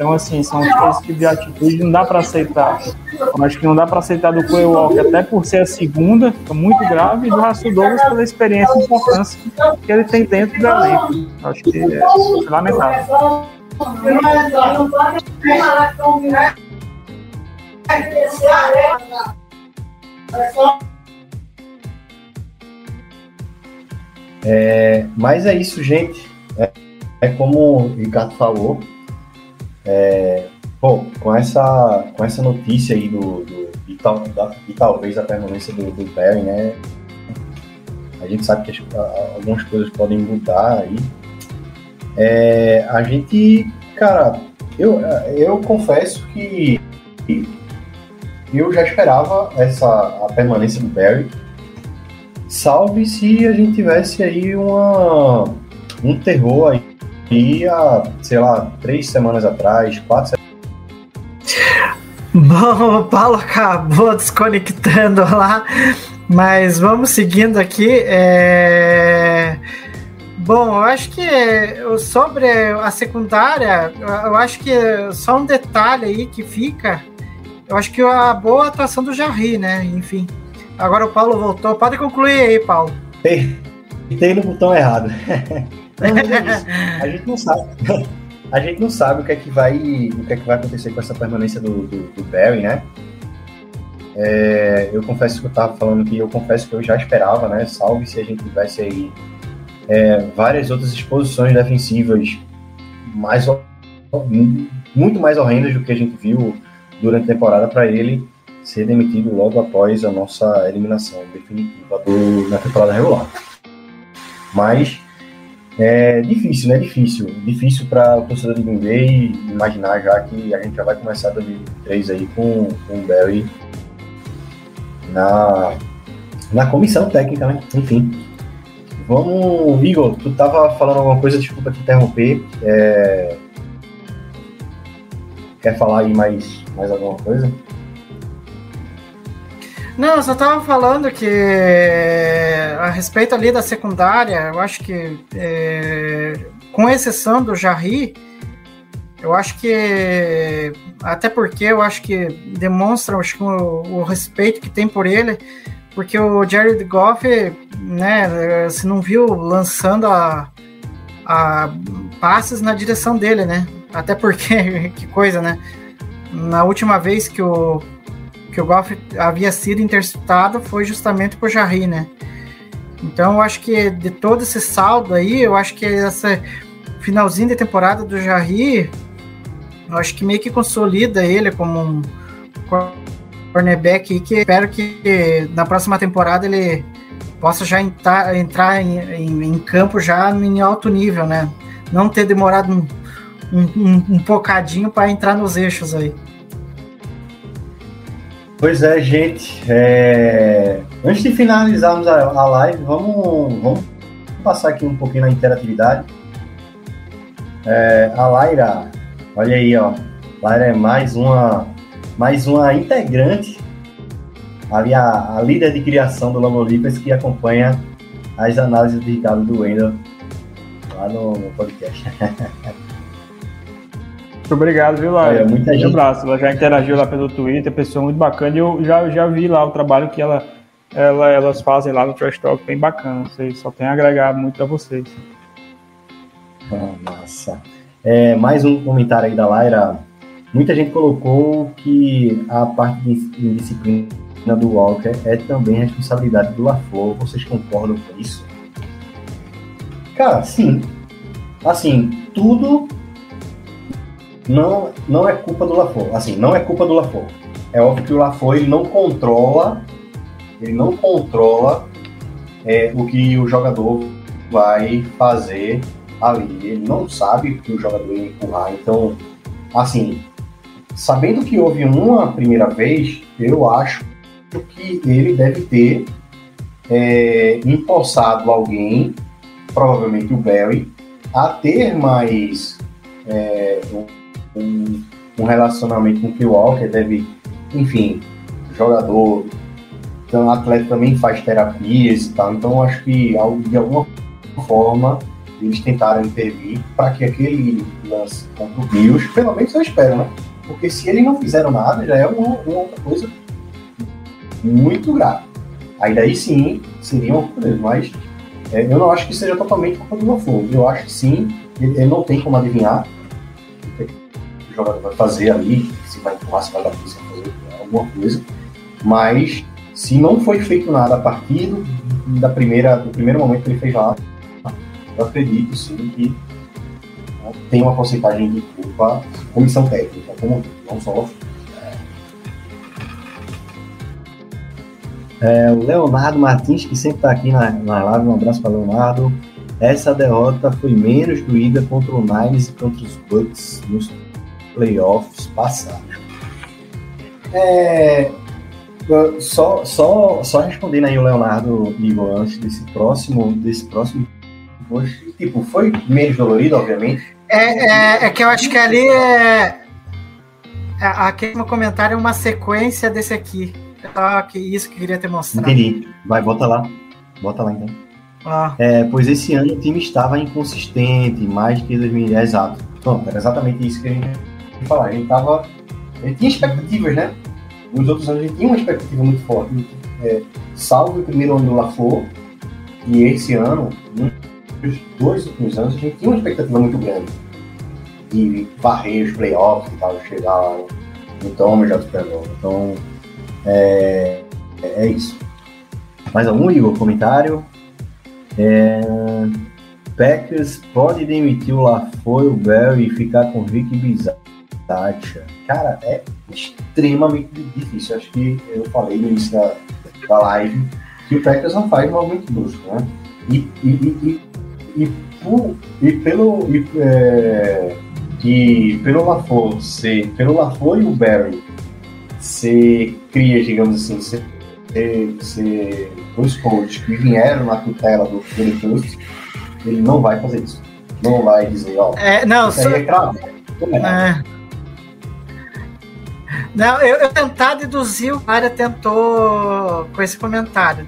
Então, assim, são esse tipo de atitude não dá para aceitar. Eu acho que não dá para aceitar do Quay Walker, até por ser a segunda, fica muito grave, e do Russell Douglas pela experiência e importância que ele tem dentro do elenco. Eu acho que é lamentável. É, mas é isso, gente. É, é como o Ricardo falou. É, bom, com essa, com essa notícia aí do, do e, tal, da- e talvez a permanência do, do Barry, né? A gente sabe que as- algumas coisas podem mudar aí. É, a gente, cara, eu, eu confesso que eu já esperava essa a permanência do Barry. Salve se a gente tivesse aí uma, um terror aí há, sei lá, três semanas atrás, quatro Bom, o Paulo acabou desconectando lá, mas vamos seguindo aqui. é, Bom, eu acho que sobre a secundária, eu acho que só um detalhe aí que fica. Eu acho que a boa atuação do Jarry, né? Enfim. Agora o Paulo voltou. Pode concluir aí, Paulo. Tem no botão errado. <laughs> <laughs> A gente não sabe. A gente não sabe o que é que vai, o que é que vai acontecer com essa permanência do, do, do Barry, né? É, eu confesso que eu estava falando que eu confesso que eu já esperava, né? Salve se a gente tivesse aí é, várias outras exposições defensivas mais muito mais horrendas do que a gente viu durante a temporada para ele ser demitido logo após a nossa eliminação definitiva do, na temporada regular. Mas é difícil, né? Difícil. Difícil para o torcedor de Green imaginar já que a gente já vai começar 2023 aí com, com o Barry na, na comissão técnica, né? Enfim. Vamos, Igor, tu tava falando alguma coisa, desculpa te interromper. É... Quer falar aí mais, mais alguma coisa? Não, eu só tava falando que a respeito ali da secundária, eu acho que é, com exceção do Jarry, eu acho que até porque eu acho que demonstra acho que o, o, respeito que tem por ele, porque o Jared Goff, né, se não viu lançando a, a passes na direção dele, né? Até porque <laughs> que coisa, né? Na última vez que o que o Goff havia sido interceptado foi justamente por Jarry, né? Então eu acho que de todo esse saldo aí, eu acho que essa finalzinho de temporada do Jarry, eu acho que meio que consolida ele como um cornerback que espero que na próxima temporada ele possa já entrar, entrar em, em, em campo já em alto nível, né? Não ter demorado um, um, um bocadinho para entrar nos eixos aí. Pois é, gente. É... Antes de finalizarmos a, a live, vamos, vamos passar aqui um pouquinho na interatividade. É, a Laira, olha aí, ó. Laira é mais uma, mais uma integrante, ali a, a líder de criação do Lamolipas que acompanha as análises Ricardo do Wendel lá no, no podcast. <laughs> Muito obrigado, viu, Laura? É, muita gente... Um abraço. Ela já interagiu lá pelo Twitter, pessoa muito bacana. E eu já, já vi lá o trabalho que ela, ela, elas fazem lá no Trash Talk, bem bacana. Vocês só tem a agregar muito a vocês. Ah, massa. É, mais um comentário aí da Laira. Muita gente colocou que a parte de indisciplina do Walker é também responsabilidade do LaFleur. Vocês concordam com isso? Cara, sim. Assim, tudo não, não é culpa do Lafon. Assim, não é culpa do Lafon. É óbvio que o Lafon ele não controla, ele não controla é, o que o jogador vai fazer ali. Ele não sabe o que o jogador ia empurrar. Então, assim, sabendo que houve uma primeira vez, eu acho que ele deve ter é, empossado alguém, provavelmente o Barry, a ter mais é, um, um relacionamento com o Phil Walker, deve, enfim, jogador, então atleta também faz terapias e tal, então acho que de alguma forma eles tentaram intervir para que aquele lance contra o Bills, pelo menos eu espero, né? Porque se eles não fizeram nada, já é uma, uma coisa muito grave. Aí daí sim seria uma coisa, mas é, eu não acho que seja totalmente culpa do LaFleur. Eu acho que sim, ele, ele não tem como adivinhar o jogador vai fazer ali, se vai empurrar, se vai dar pista, fazer alguma coisa. Mas se não foi feito nada a partir do, da primeira, do primeiro momento que ele fez lá, eu acredito sim que né, tem uma porcentagem de culpa comissão técnica, como não só é, o Leonardo Martins, que sempre está aqui na, na live, um abraço para Leonardo. Essa derrota foi menos doída contra o Nines e contra os Bucks nos playoffs passados. É, só, só, só respondendo aí o Leonardo Igor antes desse próximo, desse próximo hoje, tipo, foi menos dolorido, obviamente. É, é, é que eu acho que ali é, é aquele comentário é uma sequência desse aqui. Ah, que isso que eu queria ter mostrado. Entendi. Vai, bota lá. Bota lá então. Ah. É, pois esse ano o time estava inconsistente, mais que 2010, exato. Pronto, era exatamente isso que a gente falar, ele tava. Ele tinha expectativas, né? Os outros anos ele tinha uma expectativa muito forte. É, salvo o primeiro ano do LaFleur, e esse ano, nos dois últimos anos, a gente tinha uma expectativa muito grande de varrer os playoffs e tal, chegar lá no Thomas já Super Bowl. Então, É, é isso. Mais algum, Igor? Comentário? É, Packers pode demitir o e o Bell e ficar com Vic Cara, é extremamente difícil. Acho que eu falei no início da, da live que o Packers não faz movimento brusco, né? E, e, e, e, e, e pelo e, é, que pelo LaFleur ser pelo LaFleur e o Barry ser cria, digamos assim, ser, ser, dois coaches que vieram na tutela do Cruz, ele não vai fazer isso. Não vai dizer, ó, É, não, isso só, é cravo. Não é. Não, eu, eu tentar deduzir, o cara tentou com esse comentário.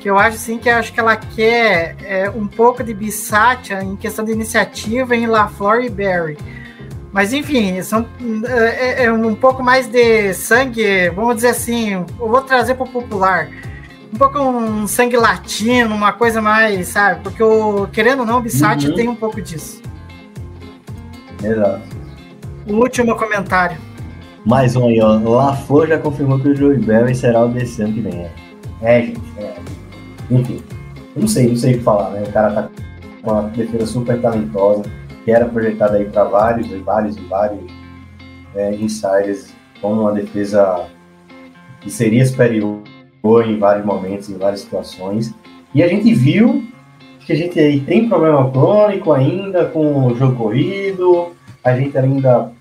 Que eu acho assim que eu acho que ela quer é, um pouco de Bissatia em questão de iniciativa em LaFleur e Barry. Mas enfim, são, é, é um pouco mais de sangue, vamos dizer assim, eu vou trazer para o popular. Um pouco um sangue latino, uma coisa mais, sabe? Porque o, querendo ou não, o Bissatia Uhum. tem um pouco disso. Exato. O último comentário. Mais um aí, ó. LaFleur já confirmou que o Joey Barry será o DC ano que vem. É, é gente. É. Enfim. Não sei, não sei o que falar, né? O cara tá com uma defesa super talentosa, que era projetada aí para vários e vários e vários é, insiders, com uma defesa que seria superior em vários momentos, em várias situações. E a gente viu que a gente aí tem problema crônico ainda com o jogo corrido, a gente ainda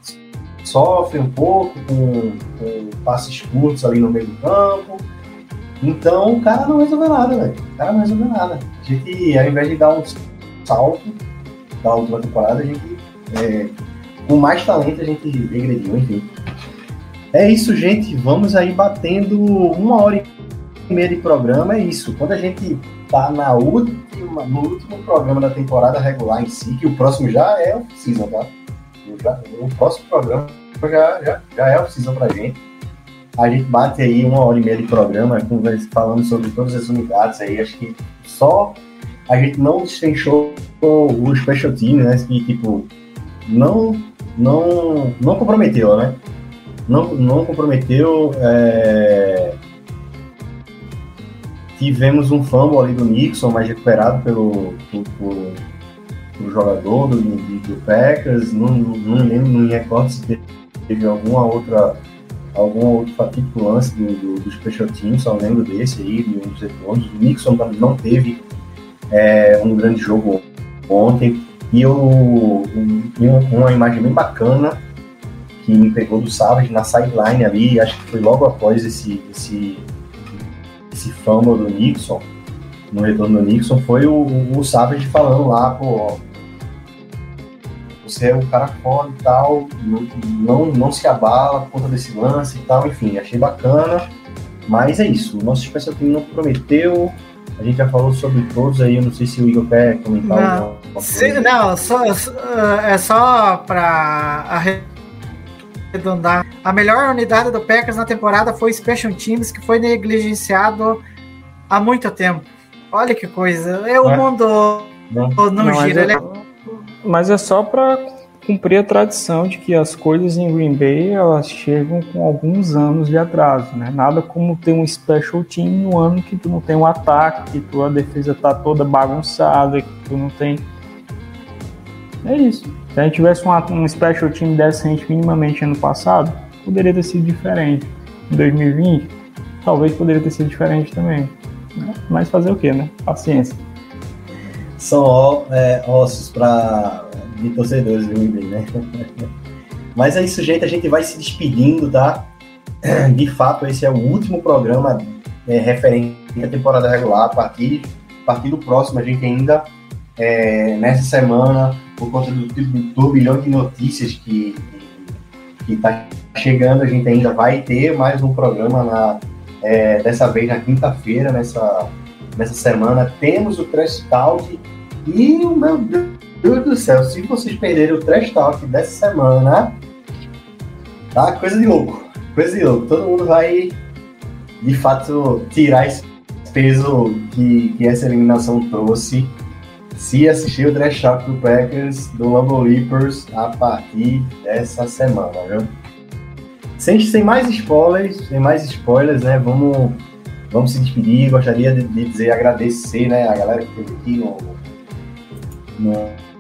sofre um pouco com, com passes curtos ali no meio do campo. Então o cara não resolveu nada, velho. O cara não resolveu nada. A gente, ao invés de dar um salto da última temporada, a gente, é, com mais talento, a gente regrediu, enfim. É isso, gente. Vamos aí batendo uma hora e meia de programa. É isso. Quando a gente tá na última, no último programa da temporada regular em si, que o próximo já é off-season, tá? Já- o próximo programa já, já, já é off-season pra gente. A gente bate aí uma hora e meia de programa, falando sobre todas as unidades aí. Acho que só a gente não destrinchou o, special team, né? Que, tipo, não, não, não comprometeu, né? Não, não comprometeu. é, Tivemos um fumble ali do Nixon, mas recuperado pelo, por, por jogador do, do, Packers. Não, não, lembro, não me recordo se teve alguma outra algum outro fatídico lance do, do, do Special Teams, só lembro desse aí, de um dos retornos. O Nixon também não teve é, um grande jogo ontem. E eu um- uma, uma imagem bem bacana que me pegou do Savage na sideline ali, acho que foi logo após esse, esse, esse fumble do Nixon, no retorno do Nixon, foi o, o, o Savage falando lá, pô, ó, você é um cara foda e tal, não, não, não se abala por conta desse lance e tal, enfim, achei bacana. Mas é isso, o nosso especial team não prometeu, a gente já falou sobre todos aí, eu não sei se o Igor quer comentar Não. alguma coisa. Se- não, só, só- é só para arredondar. A melhor unidade do Packers na temporada foi o Special Teams, que foi negligenciado há muito tempo. Olha que coisa. É o É. mundo Não. não, gira. mas, Ele é, é- mas é só pra cumprir a tradição de que as coisas em Green Bay elas chegam com alguns anos de atraso, né? Nada como ter um special team no ano que tu não tem um ataque, que tua defesa tá toda bagunçada, que tu não tem. É isso. Se a gente tivesse um, um special team decente minimamente ano passado, poderia ter sido diferente. Em 2020, talvez poderia ter sido diferente também. Né? Mas fazer o quê, né? Paciência. são ó- é, ossos para de torcedores do Bay, né? <laughs> Mas é isso, gente. A gente vai se despedindo, tá? <clears throat> De fato, esse é o último programa é, referente à temporada regular. A partir, a partir do próximo, a gente ainda, é, nessa semana, por conta do, do turbilhão de notícias que está chegando, a gente ainda vai ter mais um programa na, é, dessa vez na quinta-feira, nessa, nessa semana. Temos o Trash Talk e meu Deus do céu, se vocês perderem o Trash Talk dessa semana, tá coisa de louco. Coisa de louco. Todo mundo vai, de fato, tirar esse peso que, que essa eliminação trouxe se assistir o Trash Talk do Packers, do Lambeau Leapers, a partir dessa semana, viu? Sem, sem mais spoilers, sem mais spoilers, né? Vamos, vamos se despedir. Gostaria de, de dizer, agradecer, né, a galera que esteve aqui no, no,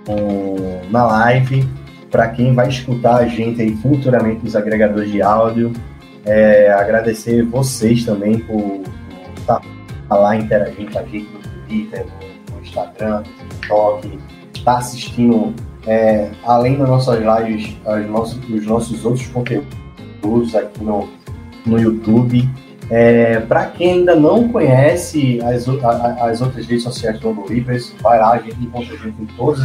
no- na live. Para quem vai escutar a gente aí futuramente nos agregadores de áudio, é, agradecer vocês também por estar lá interagindo com a gente no Twitter, no, no Instagram, no TikTok, estar assistindo, é, além das nossas lives, as nossos, os nossos outros conteúdos aqui no, no YouTube. É, Para quem ainda não conhece as, a- as outras redes sociais do Reapers, vai lá, a gente encontra a gente em todas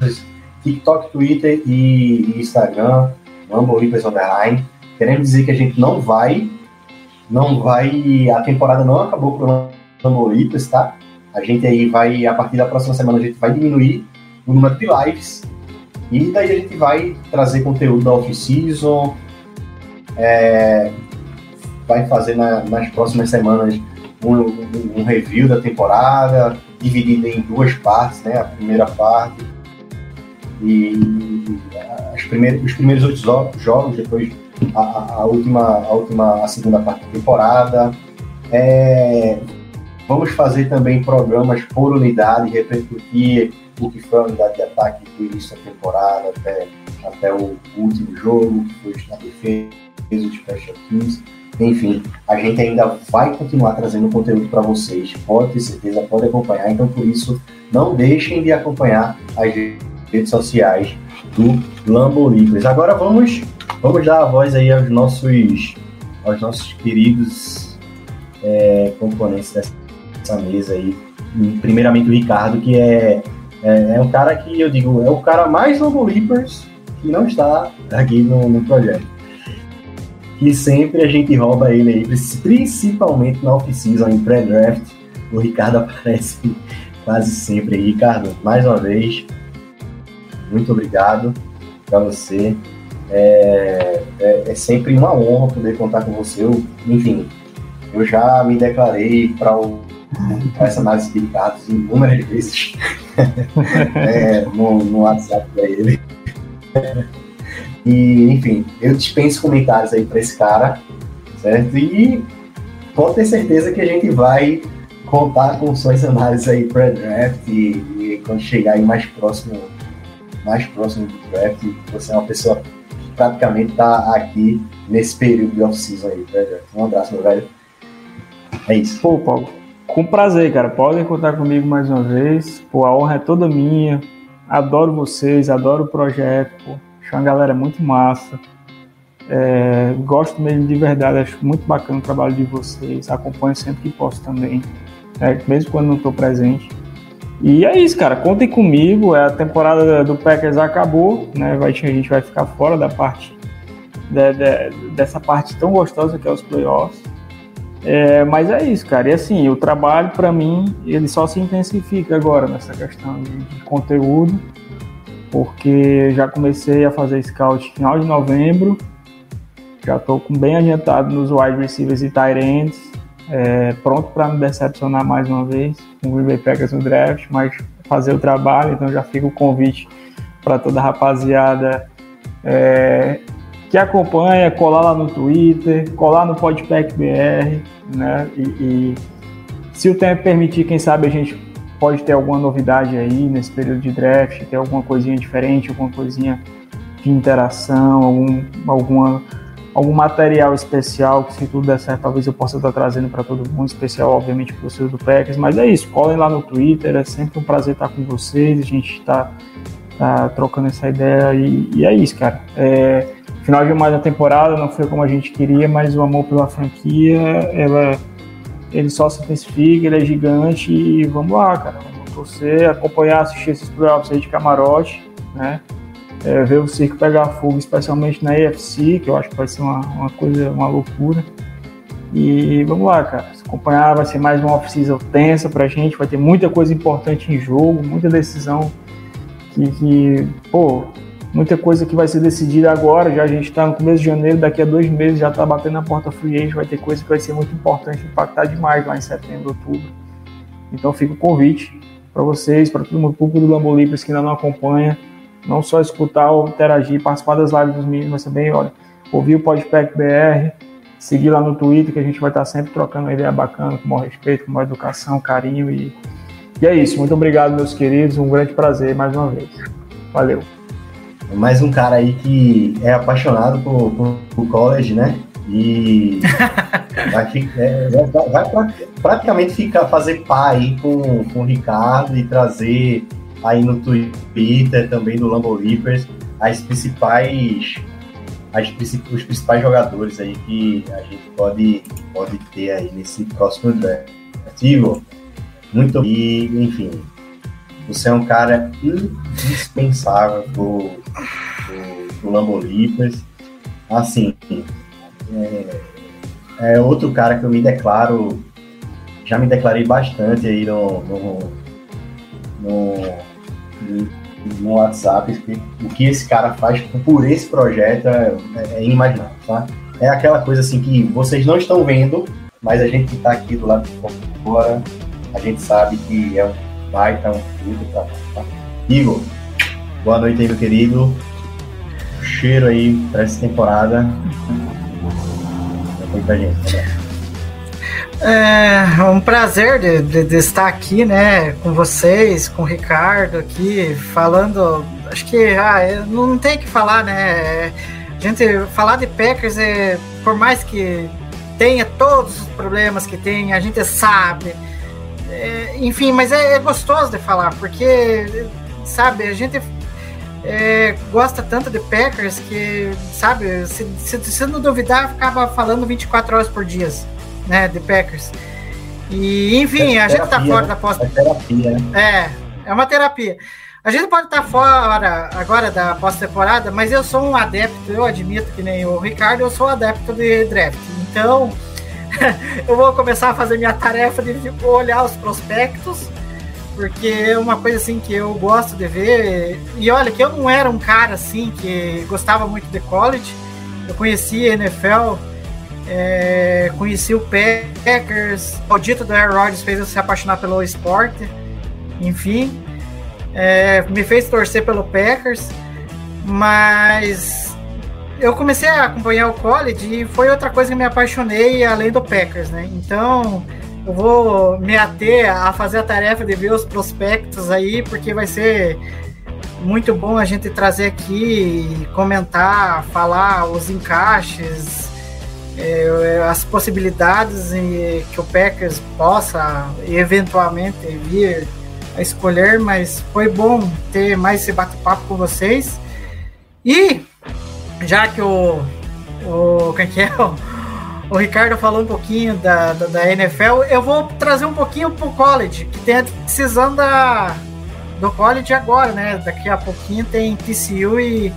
as TikTok, Twitter e, e Instagram, Rumble Reapers Underline. Querendo dizer que a gente não vai, não vai, a temporada não acabou com o Reapers, tá? A gente aí vai, a partir da próxima semana, a gente vai diminuir o número de lives e daí a gente vai trazer conteúdo da off-season, é, vai fazer na- nas próximas semanas um, um- um review da temporada, dividido em duas partes, né? A primeira parte e as primeiras, os primeiros oito jogos, depois a, a- a última, a última, a segunda parte da temporada. É, vamos fazer também programas por unidade, repercutir o que foi a unidade de ataque do início da temporada até, até o último jogo, que foi na defesa, os special teams. Enfim, a gente ainda vai continuar trazendo conteúdo para vocês. Pode ter certeza, pode acompanhar. Então, por isso, não deixem de acompanhar as redes sociais do Lambo Libres. Agora vamos, vamos dar a voz aí aos nossos, aos nossos queridos é, componentes dessa mesa aí. Primeiramente o Ricardo, que é, é, é um cara que eu digo, é o cara mais Leapers que não está aqui no, no projeto. E sempre a gente rouba ele aí, principalmente na off-season, em pré-draft. O Ricardo <laughs> aparece quase sempre aí. Ricardo, mais uma vez, muito obrigado para você. É, é, é sempre uma honra poder contar com você. Eu, enfim, eu já me declarei para essa análise de Ricardo inúmeras vezes <laughs> é, no, no WhatsApp para ele. <laughs> E, enfim, eu dispenso comentários aí para esse cara, certo? E pode ter certeza que a gente vai contar com suas análises aí pré-draft e, e quando chegar aí mais próximo, mais próximo do draft, você é uma pessoa que praticamente está aqui nesse período de off-season aí, pré-draft. Um abraço, meu velho. É isso. Pô, Paulo, com prazer, cara. Podem contar comigo mais uma vez. Pô, a honra é toda minha. Adoro vocês, adoro o projeto. Pô. Acho uma galera muito massa. É, gosto mesmo de verdade, acho muito bacana o trabalho de vocês. Acompanho sempre que posso também, é, mesmo quando não estou presente. E é isso, cara. Contem comigo. A temporada do Packers acabou, né? Vai, a gente vai ficar fora da parte de, de, dessa parte tão gostosa que é os playoffs. É, mas é isso, cara. E assim, o trabalho para mim ele só se intensifica agora nessa questão de, conteúdo porque já comecei a fazer scout final de novembro, já estou bem adiantado nos wide receivers e tight ends, é, pronto para me decepcionar mais uma vez com o Green Bay Packers no draft, mas fazer o trabalho, então já fica o convite para toda a rapaziada é, que acompanha, colar lá no Twitter, colar no Podpack BR, né? E, e se o tempo permitir, quem sabe a gente pode ter alguma novidade aí nesse período de draft, ter alguma coisinha diferente, alguma coisinha de interação, algum, alguma, algum material especial que se tudo der certo, talvez eu possa estar trazendo para todo mundo, especial obviamente para vocês do Packers, mas é isso, colhem lá no Twitter, é sempre um prazer estar com vocês, a gente está tá trocando essa ideia e, e é isso, cara. É, final de mais da temporada não foi como a gente queria, mas o amor pela franquia, ela ele só se intensifica, ele é gigante e vamos lá, cara. Vamos torcer, acompanhar, assistir esses playoffs aí de camarote, né? É, ver o circo pegar fogo, especialmente na AFC, que eu acho que vai ser uma, uma coisa, uma loucura. E vamos lá, cara. Se acompanhar, vai ser mais uma off-season tensa pra gente, vai ter muita coisa importante em jogo, muita decisão que, que pô, muita coisa que vai ser decidida agora, já a gente está no começo de janeiro, daqui a dois meses já está batendo na porta free agent, vai ter coisa que vai ser muito importante, impactar demais lá em setembro, outubro. Então fica o convite para vocês, para todo mundo, público do Lambo Libres que ainda não acompanha, não só escutar ou interagir, participar das lives dos meninos, mas também, olha, ouvir o Podpack BR, seguir lá no Twitter, que a gente vai estar sempre trocando uma ideia bacana, com maior respeito, com maior educação, carinho e, e é isso. Muito obrigado, meus queridos. Um grande prazer mais uma vez. Valeu. Mais um cara aí que é apaixonado por, por, por college, né? E <laughs> vai, fi- é, vai- vai pra- praticamente ficar, fazer par aí com, com o Ricardo e trazer aí no Twitter também do Lambo Reapers as principais, as, os principais jogadores aí que a gente pode, pode ter aí nesse próximo draft. Igor, muito e enfim, você é um cara indispensável pro, pro, pro. Assim, é, é outro cara que eu me declaro, já me declarei bastante aí no, no, no, no WhatsApp, o que esse cara faz por esse projeto é, é inimaginável, tá? É aquela coisa assim que vocês não estão vendo, mas a gente que tá aqui do lado de fora, a gente sabe que é um baita, um tudo pra tá? Igor, boa noite aí, meu querido. Cheiro aí pra essa temporada. Pra gente. né? É um prazer de, de- de estar aqui, né, com vocês, com o Ricardo aqui, falando. Acho que ah, eu não tem que falar, né? A gente falar de Packers é, por mais que tenha todos os problemas que tem, a gente sabe. É, enfim, mas é, é gostoso de falar, porque, sabe, a gente é, gosta tanto de Packers que, sabe, se, se, se não duvidar, acaba falando 24 horas por dia, né, de Packers. E, enfim, a gente tá fora né? da pós É terapia, né? é, é uma terapia. A gente pode estar fora agora da pós-temporada, mas eu sou um adepto, eu admito que nem o Ricardo, eu sou adepto de draft. Então, <laughs> eu vou começar a fazer minha tarefa de tipo, olhar os prospectos, porque é uma coisa assim que eu gosto de ver. E olha, que eu não era um cara assim que gostava muito de college. Eu conheci a NFL, é, conheci o Packers, o dito do Aaron Rodgers fez eu se apaixonar pelo esporte. Enfim, é, me fez torcer pelo Packers, mas eu comecei a acompanhar o college e foi outra coisa que me apaixonei além do Packers, né? Então eu vou me ater a fazer a tarefa de ver os prospectos aí, porque vai ser muito bom a gente trazer aqui, comentar, falar os encaixes, é, as possibilidades que o Packers possa eventualmente vir a escolher, mas foi bom ter mais esse bate-papo com vocês. E já que o, o quem que é <laughs> o, o Ricardo falou um pouquinho da, da, da NFL, eu vou trazer um pouquinho pro college, que tem a decisão da, do college agora, né? Daqui a pouquinho tem TCU e,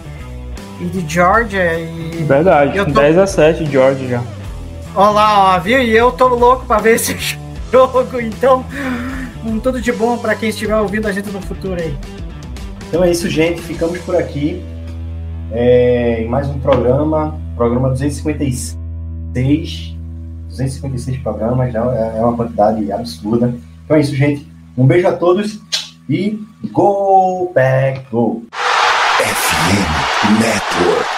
e de Georgia e Verdade, Eu tô- 10 a 7 George já. Olha lá, ó, viu? E eu tô louco pra ver <laughs> esse jogo, então um tudo de bom pra quem estiver ouvindo a gente no futuro aí. Então é isso, gente. Ficamos por aqui. É, em mais um programa, programa 256. 256 programas, né? é uma quantidade absurda. Então é isso, gente. Um beijo a todos e go back, go! FM Network.